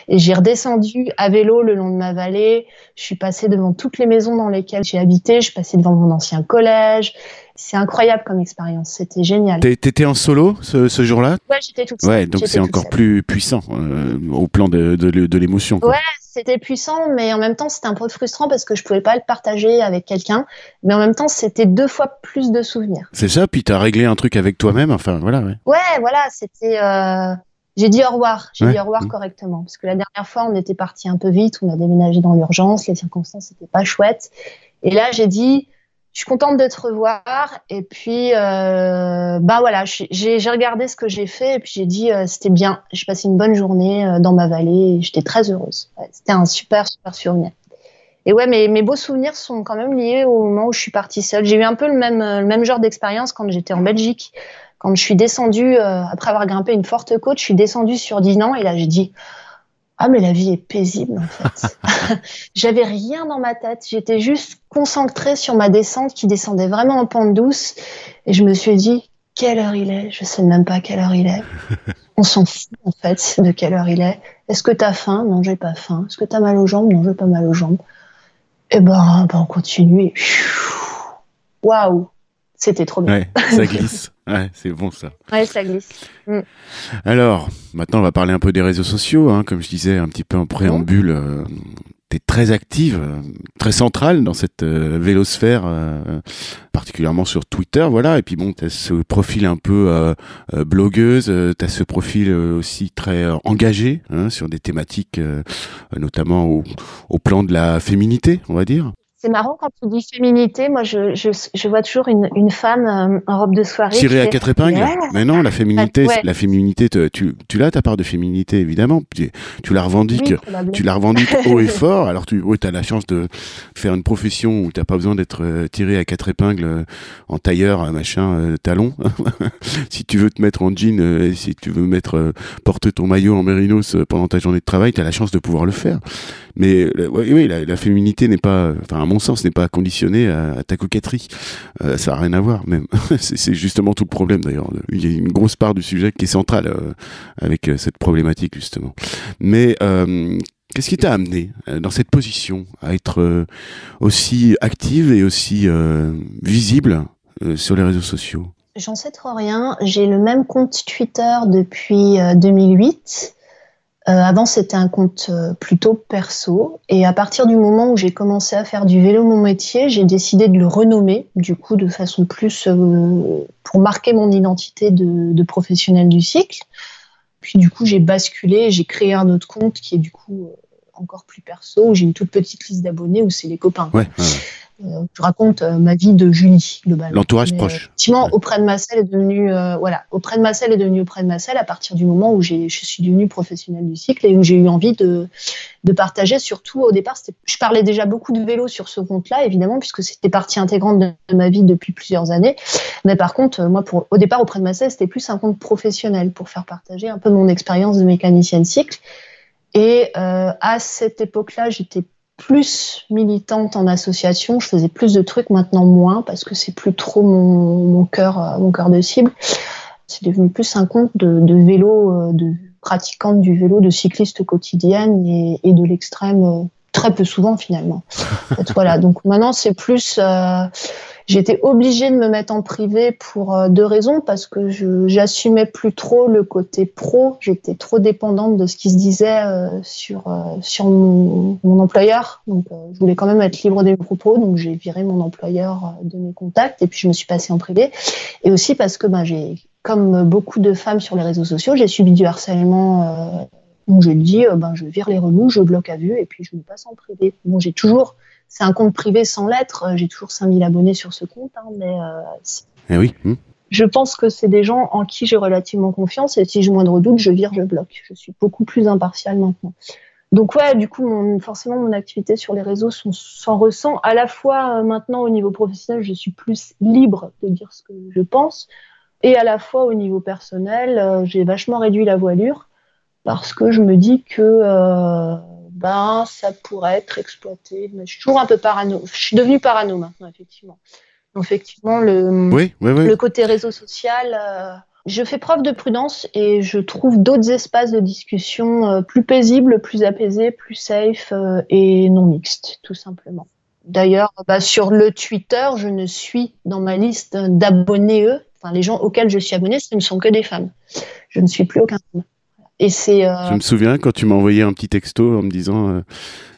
Speaker 1: Et j'ai redescendu à vélo le long de ma vallée. Je suis passée devant toutes les maisons dans lesquelles j'ai habité. Je suis passée devant mon ancien collège. C'est incroyable comme expérience, c'était génial.
Speaker 2: T'étais en solo ce, ce jour-là?
Speaker 1: Ouais, j'étais toute seule.
Speaker 2: Ouais, donc c'est encore plus puissant euh, au plan de, de, de l'émotion.
Speaker 1: Ouais, c'était puissant, mais en même temps, c'était un peu frustrant parce que je pouvais pas le partager avec quelqu'un. Mais en même temps, c'était deux fois plus de souvenirs.
Speaker 2: C'est ça, puis tu as réglé un truc avec toi-même, enfin voilà. Ouais,
Speaker 1: ouais voilà, c'était. Euh... J'ai dit au revoir. J'ai
Speaker 2: Ouais.
Speaker 1: dit au revoir
Speaker 2: Mm.
Speaker 1: correctement. Parce que la dernière fois, on était parti un peu vite. On a déménagé dans l'urgence. Les circonstances n'étaient pas chouettes. Et là, j'ai dit, je suis contente de te revoir. Et puis, euh, bah voilà, j'ai regardé ce que j'ai fait. Et puis, j'ai dit, euh, c'était bien. J'ai passé une bonne journée euh, dans ma vallée. J'étais très heureuse. C'était un super, super souvenir. Et ouais, mes, beaux souvenirs sont quand même liés au moment où je suis partie seule. J'ai eu un peu le même, le même genre d'expérience quand j'étais en Belgique. Quand je suis descendue, après avoir grimpé une forte côte, je suis descendue sur Dinan et là j'ai dit Ah, mais la vie est paisible en fait. J'avais rien dans ma tête, j'étais juste concentrée sur ma descente qui descendait vraiment en pente douce et je me suis dit Quelle heure il est? Je sais même pas quelle heure il est. On s'en fout en fait de quelle heure il est. Est-ce que t'as faim? Non, j'ai pas faim. Est-ce que t'as mal aux jambes? Non, j'ai pas mal aux jambes. Et ben, ben on continue waouh, c'était trop bien.
Speaker 2: Ouais, ça glisse. Ouais, c'est bon ça.
Speaker 1: Ouais, ça glisse.
Speaker 2: Alors, maintenant, on va parler un peu des réseaux sociaux. Hein, comme je disais un petit peu en préambule, euh, tu es très active, euh, très centrale dans cette euh, vélosphère, euh, particulièrement sur Twitter. Voilà. Et puis bon, tu as ce profil un peu blogueuse, tu as ce profil aussi très engagé hein, sur des thématiques, notamment au, au plan de la féminité, on va dire.
Speaker 1: C'est marrant quand tu dis féminité. Moi, je, je, je vois toujours une, une femme euh, en robe de soirée.
Speaker 2: Tiré
Speaker 1: qui
Speaker 2: à
Speaker 1: fait,
Speaker 2: quatre épingles. Mais non, la féminité,
Speaker 1: Ouais.
Speaker 2: la féminité, te- tu, tu l'as ta part de féminité, évidemment. Tu, tu la revendiques.
Speaker 1: Oui,
Speaker 2: tu la revendiques haut et fort. Alors tu oui, as la chance de faire une profession où t'as pas besoin d'être euh, tiré à quatre épingles euh, en tailleur, machin, euh, talon. si tu veux te mettre en jean, si tu veux mettre porter ton maillot en mérinos pendant ta journée de travail, tu as la chance de pouvoir le faire. Mais oui, la, la féminité n'est pas, enfin mon sens, n'est pas conditionnée à, ta coquetterie. Euh, ça a rien à voir même. c'est justement tout le problème d'ailleurs. Il y a une grosse part du sujet qui est centrale euh, avec euh, cette problématique justement. Mais Qu'est-ce qui t'a amené dans cette position à être aussi active et aussi visible sur les réseaux sociaux?
Speaker 1: J'en sais trop rien. J'ai le même compte Twitter depuis euh, 2008. Euh, avant, c'était un compte euh, plutôt perso. Et à partir du moment où j'ai commencé à faire du vélo mon métier, j'ai décidé de le renommer, du coup, de façon plus euh, pour marquer mon identité de, professionnel du cycle. Puis, du coup, j'ai basculé, j'ai créé un autre compte qui est du coup encore plus perso, où j'ai une toute petite liste d'abonnés où c'est les copains. Je raconte euh, ma vie de Julie globalement.
Speaker 2: L'entourage proche.
Speaker 1: euh, effectivement,
Speaker 2: Ouais.
Speaker 1: auprès de Marcel est devenu euh, voilà, auprès de Marcel est devenu auprès de Marcel à partir du moment où j'ai je suis devenue professionnelle du cycle et où j'ai eu envie de de partager. Surtout au départ, je parlais déjà beaucoup de vélo sur ce compte-là, évidemment, puisque c'était partie intégrante de, de ma vie depuis plusieurs années. Mais par contre, euh, moi, pour au départ auprès de Marcel, c'était plus un compte professionnel pour faire partager un peu mon expérience de mécanicienne cycle. Et euh, à cette époque-là, j'étais plus militante en association. Je faisais plus de trucs, maintenant moins, parce que c'est plus trop mon, mon cœur, euh, mon cœur de cible. C'est devenu plus un compte de, de vélo, euh, de pratiquante du vélo, de cycliste quotidienne et, et de l'extrême euh, très peu souvent finalement. Voilà. Donc maintenant, c'est plus. euh, J'étais obligée de me mettre en privé pour euh, deux raisons parce que je j'assumais plus trop le côté pro. J'étais trop dépendante de ce qui se disait euh, sur euh, sur mon, mon employeur. Donc je voulais quand même être libre de mes propos. Donc j'ai viré mon employeur de mes contacts et puis je me suis passée en privé. Et aussi parce que ben j'ai comme beaucoup de femmes sur les réseaux sociaux, j'ai subi du harcèlement. Euh, donc dit euh, ben je vire les remous, je bloque à vue et puis je me passe en privé. Bon j'ai toujours c'est un compte privé sans lettres. Euh, J'ai toujours 5000 abonnés sur ce compte, hein, mais euh,
Speaker 2: Eh oui. hum.
Speaker 1: je pense que c'est des gens en qui j'ai relativement confiance et si j'ai moindre doute, je vire, je bloque. Je suis beaucoup plus impartiale maintenant. Donc ouais, du coup, mon, forcément, mon activité sur les réseaux s'en ressent. À la fois, euh, maintenant, au niveau professionnel, je suis plus libre de dire ce que je pense. Et à la fois, au niveau personnel, euh, j'ai vachement réduit la voilure parce que je me dis que euh, ben, ça pourrait être exploité. Mais je suis toujours un peu parano. Je suis devenue parano maintenant, effectivement. Donc, effectivement, le,
Speaker 2: Oui, oui, oui.
Speaker 1: le côté réseau social, euh, je fais preuve de prudence et je trouve d'autres espaces de discussion euh, plus paisibles, plus apaisés, plus safe euh, et non mixtes, tout simplement. D'ailleurs, bah, sur le Twitter, je ne suis dans ma liste d'abonnés, enfin les gens auxquels je suis abonné, ce ne sont que des femmes. Je ne suis plus aucun homme. Et c'est euh,
Speaker 2: Je me souviens quand tu m'as envoyé un petit texto en me disant euh,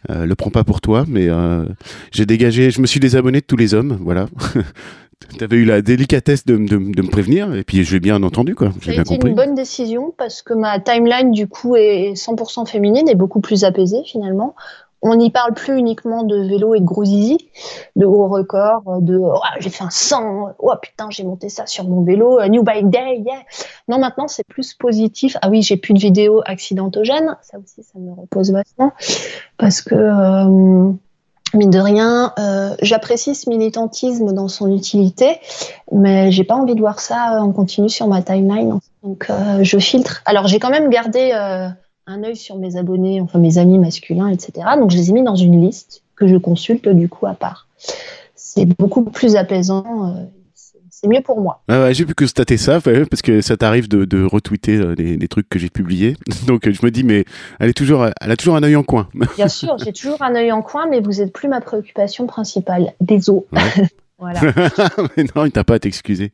Speaker 2: euh, le prends pas pour toi, mais j'ai dégagé, je me suis désabonné de tous les hommes, voilà. tu avais eu la délicatesse de, de, de, me prévenir et puis je l'ai bien entendu quoi.
Speaker 1: J'ai
Speaker 2: bien compris.
Speaker 1: une bonne décision parce que ma timeline du coup est 100% féminine et beaucoup plus apaisée finalement. On n'y parle plus uniquement de vélo et de gros zizi, de gros records, de oh, j'ai fait un 100, oh putain j'ai monté ça sur mon vélo, new bike day, yeah. Non maintenant c'est plus positif. Ah oui j'ai plus de vidéos accidentogènes, ça aussi ça me repose vachement parce que euh, mine de rien, euh, j'apprécie ce militantisme dans son utilité, mais j'ai pas envie de voir ça en continu sur ma timeline. Donc euh, je filtre. Alors j'ai quand même gardé euh, un œil sur mes abonnés, enfin mes amis masculins, etc. Donc je les ai mis dans une liste que je consulte du coup à part. C'est beaucoup plus apaisant c'est mieux pour moi.
Speaker 2: Ah ouais, j'ai pu constater ça, parce que ça t'arrive de, de, retweeter euh, des, trucs que j'ai publiés. Donc je me dis, mais elle, est toujours, elle a toujours un œil en coin.
Speaker 1: Bien sûr, j'ai toujours un œil en coin, mais vous n'êtes plus ma préoccupation principale. Désolé.
Speaker 2: Voilà. mais non, il t'a pas à t'excuser.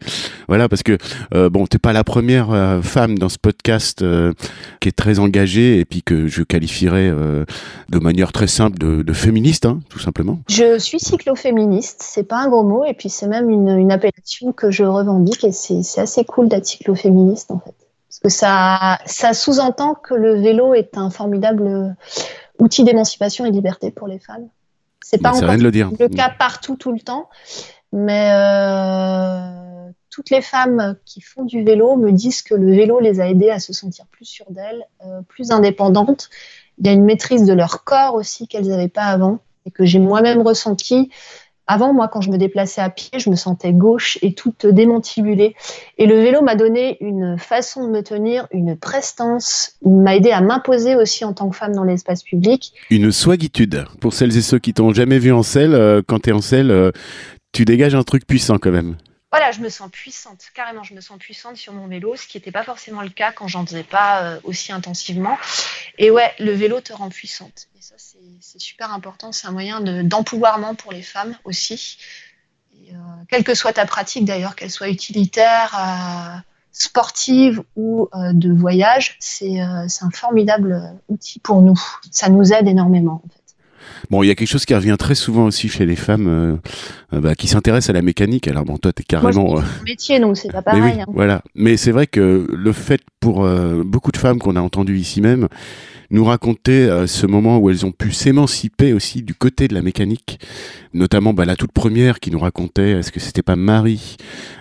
Speaker 2: Voilà, parce que euh, bon, t'es pas la première euh, femme dans ce podcast euh, qui est très engagée et puis que je qualifierais euh, de manière très simple de, de féministe, hein, tout simplement.
Speaker 1: Je suis cycloféministe, c'est pas un gros mot et puis c'est même une, une, appellation que je revendique et c'est assez cool d'être cycloféministe en fait, parce que ça ça sous-entend que le vélo est un formidable outil d'émancipation et de liberté pour les femmes. C'est pas encore
Speaker 2: le, dire.
Speaker 1: le cas partout tout le temps, mais euh, toutes les femmes qui font du vélo me disent que le vélo les a aidées à se sentir plus sûres d'elles, euh, plus indépendantes. Il y a une maîtrise de leur corps aussi qu'elles n'avaient pas avant et que j'ai moi-même ressenti. Avant, moi, quand je me déplaçais à pied, je me sentais gauche et toute démantibulée. Et le vélo m'a donné une façon de me tenir, une prestance, m'a aidé à m'imposer aussi en tant que femme dans l'espace public.
Speaker 2: Une swagitude. Pour celles et ceux qui t'ont jamais vu en selle, euh, quand tu es en selle, tu dégages un truc puissant quand même.
Speaker 1: Voilà, je me sens puissante, carrément, je me sens puissante sur mon vélo, ce qui n'était pas forcément le cas quand j'en faisais pas euh, aussi intensivement. Et ouais, le vélo te rend puissante. Et ça, c'est super important, c'est un moyen d'empouvoirment pour les femmes aussi. Euh, quelle que soit ta pratique d'ailleurs, qu'elle soit utilitaire, euh, sportive ou de voyage, c'est un formidable outil pour nous. Ça nous aide énormément.
Speaker 2: Bon, il y a quelque chose qui revient très souvent aussi chez les femmes euh, euh bah, qui s'intéressent à la mécanique. Alors bon, toi, t'es carrément.
Speaker 1: Moi,
Speaker 2: euh...
Speaker 1: métier, donc c'est pas pareil.
Speaker 2: Mais oui,
Speaker 1: hein.
Speaker 2: Voilà. Mais c'est vrai que le fait pour euh, beaucoup de femmes qu'on a entendues ici même, nous raconter euh, ce moment où elles ont pu s'émanciper aussi du côté de la mécanique, notamment bah, la toute première qui nous racontait, est-ce que c'était pas Marie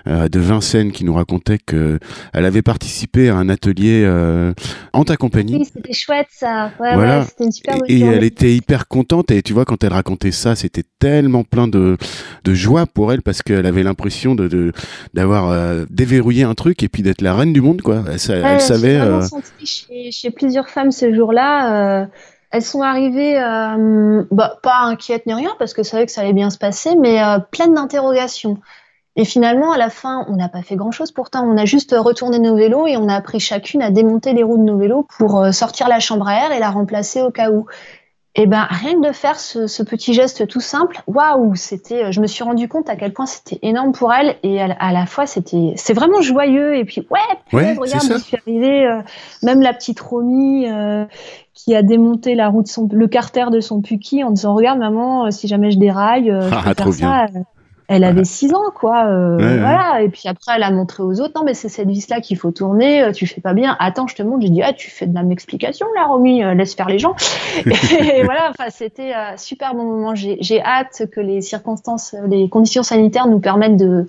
Speaker 2: euh, de Vincennes qui nous racontait que elle avait participé à un atelier euh, en ta compagnie.
Speaker 1: Oui, c'était chouette ça. Ouais,
Speaker 2: voilà.
Speaker 1: ouais, c'était une super
Speaker 2: Et, et elle était hyper contente et tu vois quand elle racontait ça, c'était tellement plein de, de joie pour elle parce qu'elle avait l'impression de d'avoir euh, déverrouillé un truc et puis d'être la reine du monde quoi. Elle,
Speaker 1: ouais,
Speaker 2: elle savait.
Speaker 1: J'ai senti chez, chez plusieurs femmes ce jour-là là, euh, elles sont arrivées, euh, bah, pas inquiètes ni rien, parce que savaient que ça allait bien se passer, mais euh, pleines d'interrogations. Et finalement, à la fin, on n'a pas fait grand-chose. Pourtant, on a juste retourné nos vélos et on a appris chacune à démonter les roues de nos vélos pour sortir la chambre à air et la remplacer au cas où. Et ben rien que de faire ce, ce petit geste tout simple, waouh, c'était, je me suis rendu compte à quel point c'était énorme pour elle et à, à la fois c'était, c'est vraiment joyeux et puis ouais,
Speaker 2: ouais
Speaker 1: regarde, je suis arrivée, euh, même la petite Romy euh, qui a démonté la son, le carter de son Puki en disant regarde maman, euh, si jamais je déraille, euh, je
Speaker 2: Ah,
Speaker 1: peux faire ça.
Speaker 2: bien.
Speaker 1: Elle avait 6 ans, quoi. euh,
Speaker 2: Ouais, ouais.
Speaker 1: voilà. Et puis après, elle a montré aux autres, non, mais c'est cette vis-là qu'il faut tourner. euh, Tu fais pas bien. Attends, je te montre. J'ai dit, ah, tu fais de la m'explication, là, Romy. euh, laisse faire les gens. et voilà. Enfin, c'était un super bon moment. J'ai j'ai hâte que les circonstances, les conditions sanitaires nous permettent de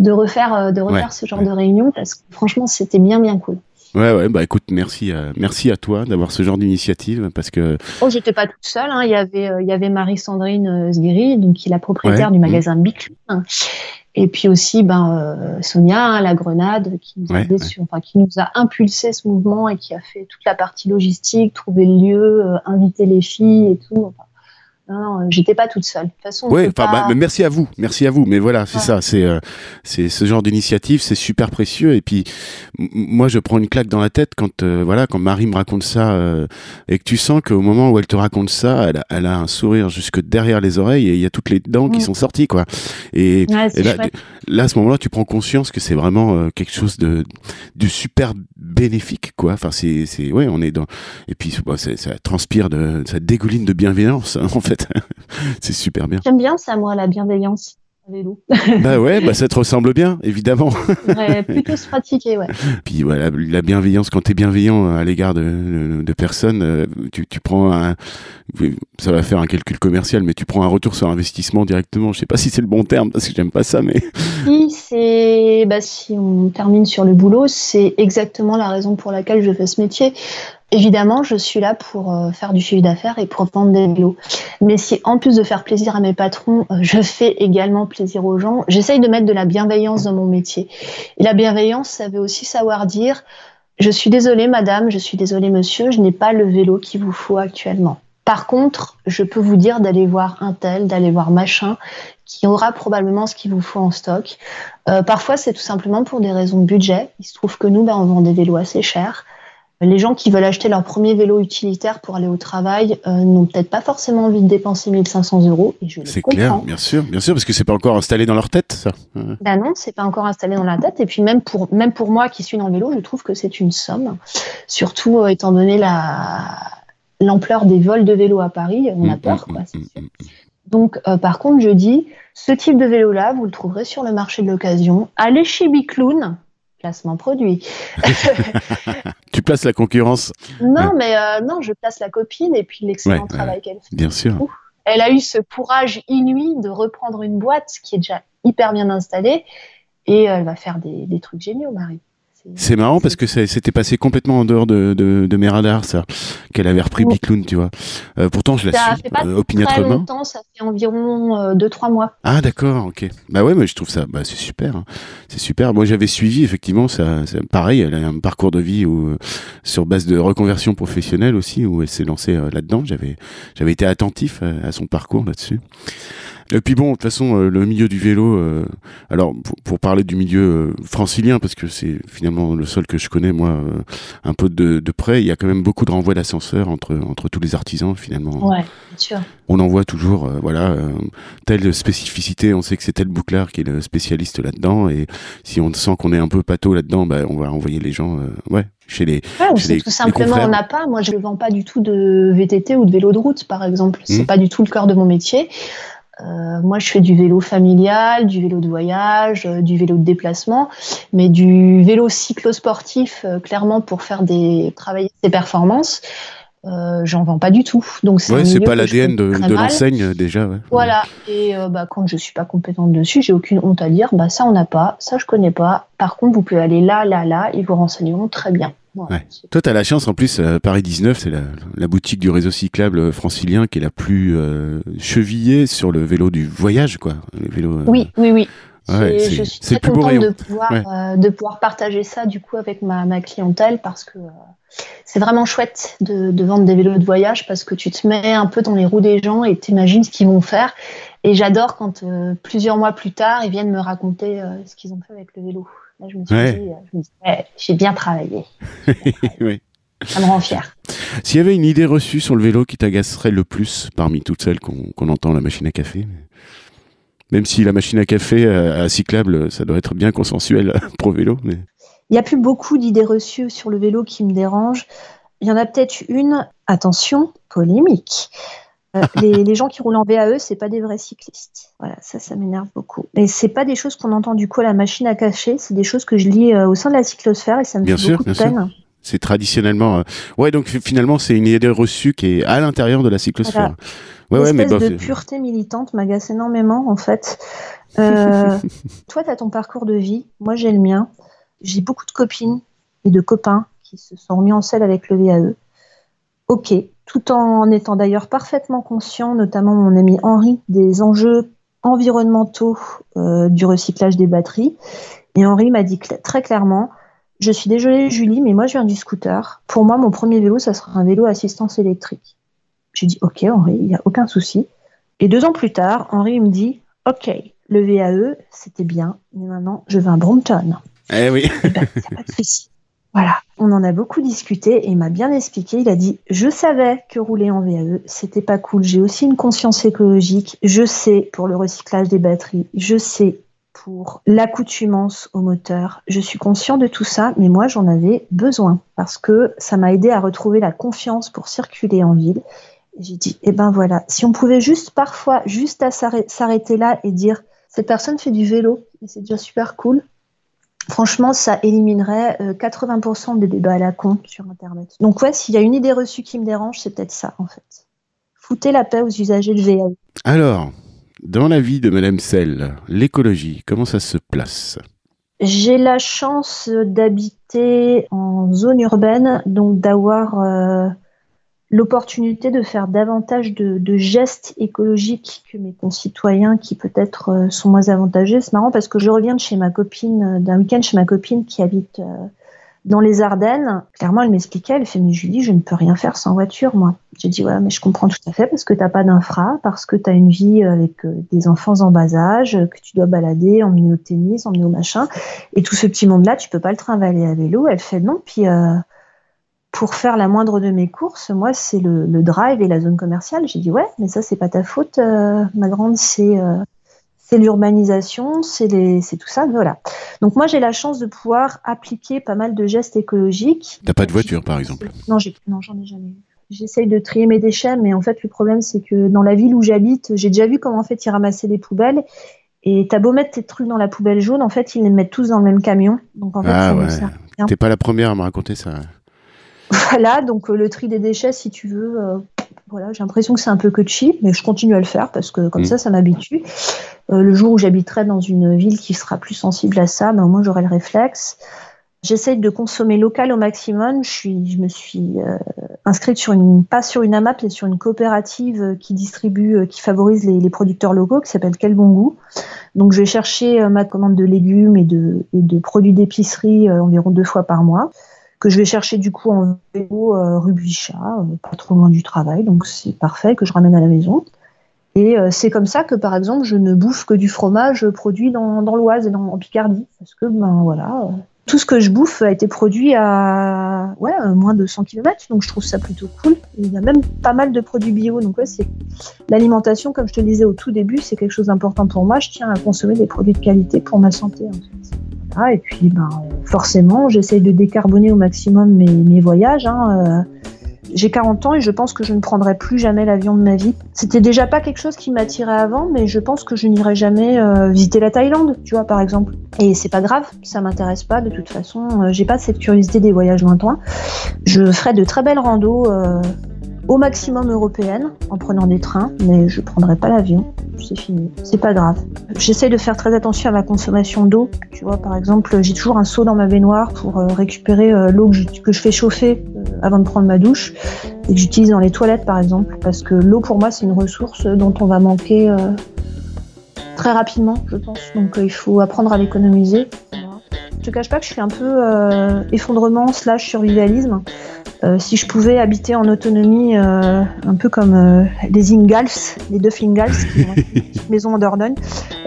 Speaker 1: de refaire de refaire
Speaker 2: Ouais,
Speaker 1: ce genre de réunion parce que franchement, c'était bien, bien cool.
Speaker 2: Ouais, ouais, bah écoute, merci, à, merci à toi d'avoir ce genre d'initiative parce que
Speaker 1: Oh, j'étais pas toute seule. Hein. Il y avait, euh, il y avait Marie-Sandrine euh, Sguiri, donc qui est la propriétaire
Speaker 2: Ouais.
Speaker 1: du magasin Bic. hein. Et puis aussi, ben, euh, Sonia, hein, la Grenade, qui nous, a
Speaker 2: ouais.
Speaker 1: sur- enfin, qui nous a impulsé ce mouvement et qui a fait toute la partie logistique, trouver le lieu, euh, inviter les filles et tout. Enfin, non, non, euh, j'étais pas toute seule. De toute façon,
Speaker 2: enfin,
Speaker 1: pas-
Speaker 2: bah, merci à vous, merci à vous. Mais voilà, c'est
Speaker 1: Ouais.
Speaker 2: ça, c'est euh, c'est ce genre d'initiative, c'est super précieux. Et puis moi, je prends une claque dans la tête quand euh, voilà, quand Marie me raconte ça euh, et que tu sens qu'au moment où elle te raconte ça, elle a, elle a un sourire jusque derrière les oreilles et il y a toutes les dents qui
Speaker 1: Mm.
Speaker 2: sont sorties quoi. Et,
Speaker 1: Ouais, c'est
Speaker 2: et là, à ce moment-là, tu prends conscience que c'est vraiment quelque chose de du super bénéfique quoi. Enfin, c'est c'est ouais, on est dans et puis bah, ça transpire de ça dégouline de bienveillance hein, en fait. c'est super bien.
Speaker 1: J'aime bien ça, moi, la bienveillance. vélo.
Speaker 2: bah ouais, bah ça te ressemble bien, évidemment.
Speaker 1: ouais, plutôt se pratiquer, ouais.
Speaker 2: Puis voilà, la bienveillance, quand tu es bienveillant à l'égard de, de, personnes, euh, tu, tu, prends un. Ça va faire un calcul commercial, mais tu prends un retour sur investissement directement. Je sais pas si c'est le bon terme, parce que j'aime pas ça, mais.
Speaker 1: Si, c'est. Bah, si on termine sur le boulot, c'est exactement la raison pour laquelle je fais ce métier. Évidemment, je suis là pour euh, faire du chiffre d'affaires et pour vendre des vélos. Mais si en plus de faire plaisir à mes patrons, euh, je fais également plaisir aux gens, j'essaye de mettre de la bienveillance dans mon métier. Et la bienveillance, ça veut aussi savoir dire je suis désolée madame, je suis désolée monsieur, je n'ai pas le vélo qu'il vous faut actuellement. Par contre, je peux vous dire d'aller voir un tel, d'aller voir machin, qui aura probablement ce qu'il vous faut en stock. Euh, parfois, c'est tout simplement pour des raisons de budget. Il se trouve que nous, ben, on vend des vélos assez chers. Les gens qui veulent acheter leur premier vélo utilitaire pour aller au travail euh, n'ont peut-être pas forcément envie de dépenser 1500 euros.
Speaker 2: C'est clair, bien sûr, bien sûr, parce que c'est pas encore installé dans leur tête, ça.
Speaker 1: Ben non, c'est pas encore installé dans la tête. Et puis même pour même pour moi qui suis dans le vélo, je trouve que c'est une somme, surtout euh, étant donné la l'ampleur des vols de vélo à Paris, on a peur, Donc, euh, par contre, je dis, ce type de vélo-là, vous le trouverez sur le marché de l'occasion. Allez chez Bicloun, placement produit.
Speaker 2: tu places la concurrence
Speaker 1: Non, mais euh, non, je place la copine et puis l'excellent travail qu'elle fait.
Speaker 2: Bien sûr.
Speaker 1: Elle a eu ce courage inouï de reprendre une boîte qui est déjà hyper bien installée et elle va faire des, des trucs géniaux, Marie.
Speaker 2: C'est marrant parce que c'était passé complètement en dehors de, de, de mes radars, ça, qu'elle avait repris oui. tu vois. Euh, pourtant, je la
Speaker 1: ça
Speaker 2: suis
Speaker 1: fait pas euh, très longtemps, ça fait environ 2-3 euh, mois.
Speaker 2: Ah, d'accord, ok. Bah ouais, mais je trouve ça, bah, c'est super. Hein. C'est super. Moi, j'avais suivi, effectivement, ça, pareil, elle a un parcours de vie où, sur base de reconversion professionnelle aussi, où elle s'est lancée là-dedans. J'avais, j'avais été attentif à, à son parcours là-dessus. Et puis bon, de toute façon, euh, le milieu du vélo. Euh, alors, pour, pour, parler du milieu euh, francilien, parce que c'est finalement le seul que je connais moi un peu de, de près, il y a quand même beaucoup de renvois d'ascenseurs entre entre tous les artisans finalement.
Speaker 1: Ouais, bien sûr.
Speaker 2: On en voit toujours, voilà, telle spécificité. On sait que c'est tel bouclard qui est le spécialiste là-dedans, et si on sent qu'on est un peu pâteau là-dedans, bah, on va envoyer les gens, ouais, chez les.
Speaker 1: Ouais,
Speaker 2: chez les,
Speaker 1: tout simplement on n'a pas. Moi, je ne vends pas du tout de VTT ou de vélo de route, par exemple. C'est
Speaker 2: Mmh.
Speaker 1: pas du tout le cœur de mon métier. Euh, moi, je fais du vélo familial, du vélo de voyage, euh, du vélo de déplacement, mais du vélo cyclosportif, euh, clairement pour faire des travailler ses performances, euh, j'en vends pas du tout. Donc c'est
Speaker 2: Ouais, pas l'ADN de, l'enseigne déjà. Ouais.
Speaker 1: Voilà. Et bah, quand je suis pas compétente dessus, j'ai aucune honte à dire. Bah ça on n'a pas, ça je connais pas. Par contre, vous pouvez aller là, là, là. Ils vous renseigneront très bien.
Speaker 2: Ouais. Toi, tu as la chance, en plus, euh, Paris 19, c'est la, la boutique du réseau cyclable francilien qui est la plus euh, chevillée sur le vélo du voyage, quoi. Le vélo, euh,
Speaker 1: Oui, oui, oui.
Speaker 2: Ouais,
Speaker 1: je suis très contente de pouvoir,
Speaker 2: Ouais.
Speaker 1: euh, de pouvoir partager ça du coup avec ma, ma clientèle parce que c'est vraiment chouette de, de vendre des vélos de voyage parce que tu te mets un peu dans les roues des gens et t'imagines ce qu'ils vont faire. Et j'adore quand plusieurs mois plus tard, ils viennent me raconter ce qu'ils ont fait avec le vélo. Là, je me suis
Speaker 2: Ouais.
Speaker 1: dit, euh, je me dis, ouais, j'ai bien travaillé.
Speaker 2: Oui.
Speaker 1: Ça me rend fière.
Speaker 2: S'il y avait une idée reçue sur le vélo qui t'agacerait le plus parmi toutes celles qu'on entend à la machine à café, même si la machine à café euh, à cyclable, ça doit être bien consensuel pro vélo, mais
Speaker 1: Il n'y a plus beaucoup d'idées reçues sur le vélo qui me dérangent. Il y en a peut-être une, attention, polémique. Euh, les, les gens qui roulent en VAE, c'est pas des vrais cyclistes. Voilà, ça, ça m'énerve beaucoup. Et c'est pas des choses qu'on entend du coup à la machine à cacher, c'est des choses que je lis euh, au sein de la cyclosphère et ça me
Speaker 2: Bien
Speaker 1: fait
Speaker 2: sûr,
Speaker 1: beaucoup de
Speaker 2: sûr. c'est traditionnellement. euh, Ouais, donc fi- finalement, c'est une idée reçue qui est à l'intérieur de la cyclosphère. Ouais, ouais, mais
Speaker 1: de pureté militante m'agace énormément en fait. Euh, toi, tu as ton parcours de vie, moi j'ai le mien. J'ai beaucoup de copines et de copains qui se sont mis en selle avec le VAE. Ok, tout en étant d'ailleurs parfaitement conscient, notamment mon ami Henri, des enjeux environnementaux euh, du recyclage des batteries. Et Henri m'a dit très clairement, je suis désolée Julie, mais moi je viens du scooter. Pour moi, mon premier vélo, ça sera un vélo à assistance électrique. J'ai dit ok Henri, il n'y a aucun souci. Et deux ans plus tard, Henri me dit ok, le VAE, c'était bien, mais maintenant je veux un Brompton.
Speaker 2: Eh oui.
Speaker 1: Eh ben, a pas de souci. Voilà, on en a beaucoup discuté et il m'a bien expliqué. Il a dit Je savais que rouler en VAE, c'était pas cool. J'ai aussi une conscience écologique. Je sais pour le recyclage des batteries. Je sais pour l'accoutumance au moteur. Je suis conscient de tout ça, mais moi j'en avais besoin parce que ça m'a aidé à retrouver la confiance pour circuler en ville. J'ai dit Eh ben voilà, si on pouvait juste parfois, juste s'arrêter là et dire Cette personne fait du vélo c'est déjà super cool. Franchement, ça éliminerait 80% euh, des débats à la con sur Internet. Donc ouais, s'il y a une idée reçue qui me dérange, c'est peut-être ça en fait. Foutez la paix aux usagers de VA.
Speaker 2: Alors, dans la vie de Madame Sell, l'écologie, comment ça se place?
Speaker 1: J'ai la chance d'habiter en zone urbaine, donc d'avoir euh, l'opportunité de faire davantage de, gestes écologiques que mes concitoyens qui peut-être euh, sont moins avantagés. C'est marrant parce que je reviens de chez ma copine, euh, d'un week-end chez ma copine qui habite euh, dans les Ardennes. Clairement, elle m'expliquait, elle fait, mais Julie, je ne peux rien faire sans voiture, moi. J'ai dit, ouais, mais je comprends tout à fait parce que tu n'as pas d'infra, parce que tu as une vie avec des enfants en bas âge, que tu dois balader, emmener au tennis, emmener au machin. Et tout ce petit monde-là, tu peux pas le travailler à vélo. Elle fait, non, puis pour faire la moindre de mes courses, moi, c'est le, drive et la zone commerciale. J'ai dit, ouais, mais ça, c'est pas ta faute, euh, ma grande, c'est euh, l'urbanisation, c'est tout ça, voilà. Donc moi, j'ai la chance de pouvoir appliquer pas mal de gestes écologiques.
Speaker 2: T'as pas de voiture, par exemple?
Speaker 1: Non, j'en ai jamais eu. J'essaye de trier mes déchets, mais en fait, le problème, c'est que dans la ville où j'habite, j'ai déjà vu comment en fait ils ramassaient les poubelles. Et t'as beau mettre tes trucs dans la poubelle jaune, en fait, ils les mettent tous dans le même camion. Donc en fait,
Speaker 2: ah ouais. T'es pas la première à me raconter ça.
Speaker 1: Voilà, donc euh, le tri des déchets, si tu veux, euh, voilà, j'ai l'impression que c'est un peu que cheap, mais je continue à le faire parce que comme mm. ça, ça m'habitue. Euh, le jour où j'habiterai dans une ville qui sera plus sensible à ça, ben, au moins j'aurai le réflexe. J'essaye de consommer local au maximum. Je, suis, je me suis inscrite sur une, pas sur une AMAP, mais sur une coopérative qui distribue, qui favorise les, producteurs locaux, qui s'appelle Quel Bon Goût. Donc je vais chercher ma commande de légumes et de, et de produits d'épicerie environ deux fois par mois que je vais chercher du coup en vélo euh, rue Bichat, euh, pas trop loin du travail, donc c'est parfait, que je ramène à la maison. Et euh, c'est comme ça que, par exemple, je ne bouffe que du fromage produit dans, l'Oise et dans, en Picardie. Parce que, ben voilà, tout ce que je bouffe a été produit à moins de 100 km, donc je trouve ça plutôt cool. Il y a même pas mal de produits bio, donc ouais, c'est l'alimentation, comme je te le disais au tout début, c'est quelque chose d'important pour moi. Je tiens à consommer des produits de qualité pour ma santé. Et puis, ben, forcément, j'essaye de décarboner au maximum mes, voyages. Hein, euh. J'ai 40 ans et je pense que je ne prendrai plus jamais l'avion de ma vie. C'était déjà pas quelque chose qui m'attirait avant, mais je pense que je n'irai jamais euh, visiter la Thaïlande, tu vois, par exemple. Et c'est pas grave, ça m'intéresse pas. De toute façon, euh, j'ai pas cette curiosité des voyages lointains. Je ferai de très belles randos au maximum européenne en prenant des trains, mais je prendrai pas l'avion. C'est fini. C'est pas grave. J'essaie de faire très attention à ma consommation d'eau. Tu vois, par exemple, j'ai toujours un seau dans ma baignoire pour euh, récupérer euh, l'eau que, je fais chauffer euh, avant de prendre ma douche et que j'utilise dans les toilettes, par exemple, parce que l'eau pour moi c'est une ressource dont on va manquer très rapidement, je pense. Donc il faut apprendre à l'économiser. Je te cache pas que je suis un peu effondrement slash survivalisme. Euh, si je pouvais habiter en autonomie, euh, un peu comme euh, les Ingalls, les deux Ingalls, qui ont une maison en Dordogne,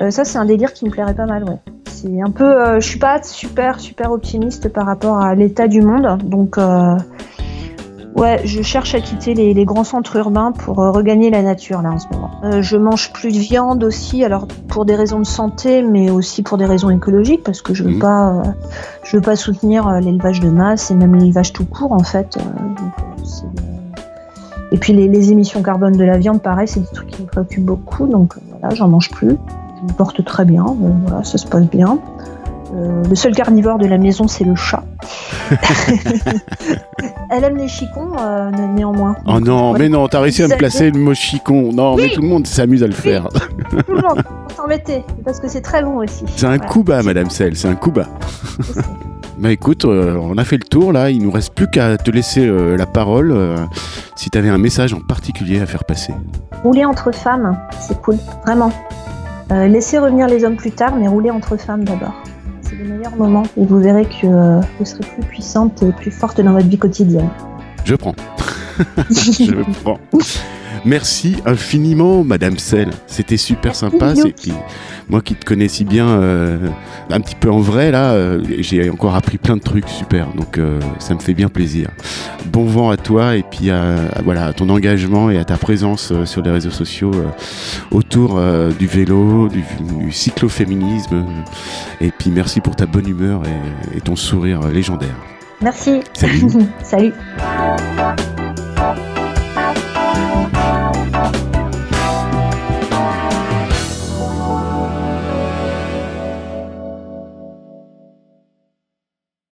Speaker 1: ça c'est un délire qui me plairait pas mal. Ouais. C'est un peu, je suis pas super super optimiste par rapport à l'état du monde, donc Ouais, je cherche à quitter les, grands centres urbains pour regagner la nature là en ce moment. je mange plus de viande aussi, alors pour des raisons de santé, mais aussi pour des raisons écologiques, parce que je veux mmh. pas, je veux pas soutenir euh, l'élevage de masse et même l'élevage tout court en fait. Euh, euh, et puis les, émissions carbone de la viande, pareil, c'est des trucs qui me préoccupent beaucoup. Donc voilà, j'en mange plus. Je me porte très bien. voilà, ça se passe bien. Le seul carnivore de la maison, c'est le chat. Elle aime les chicons, néanmoins.
Speaker 2: Oh non, mais non, t'as réussi à me placer le mot chicon. Non, mais tout le monde s'amuse à le faire.
Speaker 1: Tout le monde mettait, parce que c'est très bon aussi.
Speaker 2: C'est un coup bas, Madame Sel, c'est un coup bas. Bah écoute, euh, on a fait le tour là, il nous reste plus qu'à te laisser euh, la parole euh, si tu avais un message en particulier à faire passer.
Speaker 1: Rouler entre femmes, c'est cool, vraiment. laissez revenir les hommes plus tard, mais rouler entre femmes d'abord. C'est le meilleur moment et vous verrez que vous serez plus puissante et plus forte dans votre vie quotidienne.
Speaker 2: Je prends. Je prends. Merci infiniment, Madame Sel. C'était super sympa. moi qui te connais si bien, euh, un petit peu en vrai, là, euh, j'ai encore appris plein de trucs super. Donc, euh, ça me fait bien plaisir. Bon vent à toi et puis à, voilà, à ton engagement et à ta présence sur les réseaux sociaux autour du vélo, du, cycloféminisme. Et puis, merci pour ta bonne humeur et, et ton sourire légendaire.
Speaker 1: Merci.
Speaker 2: Salut.
Speaker 1: Salut.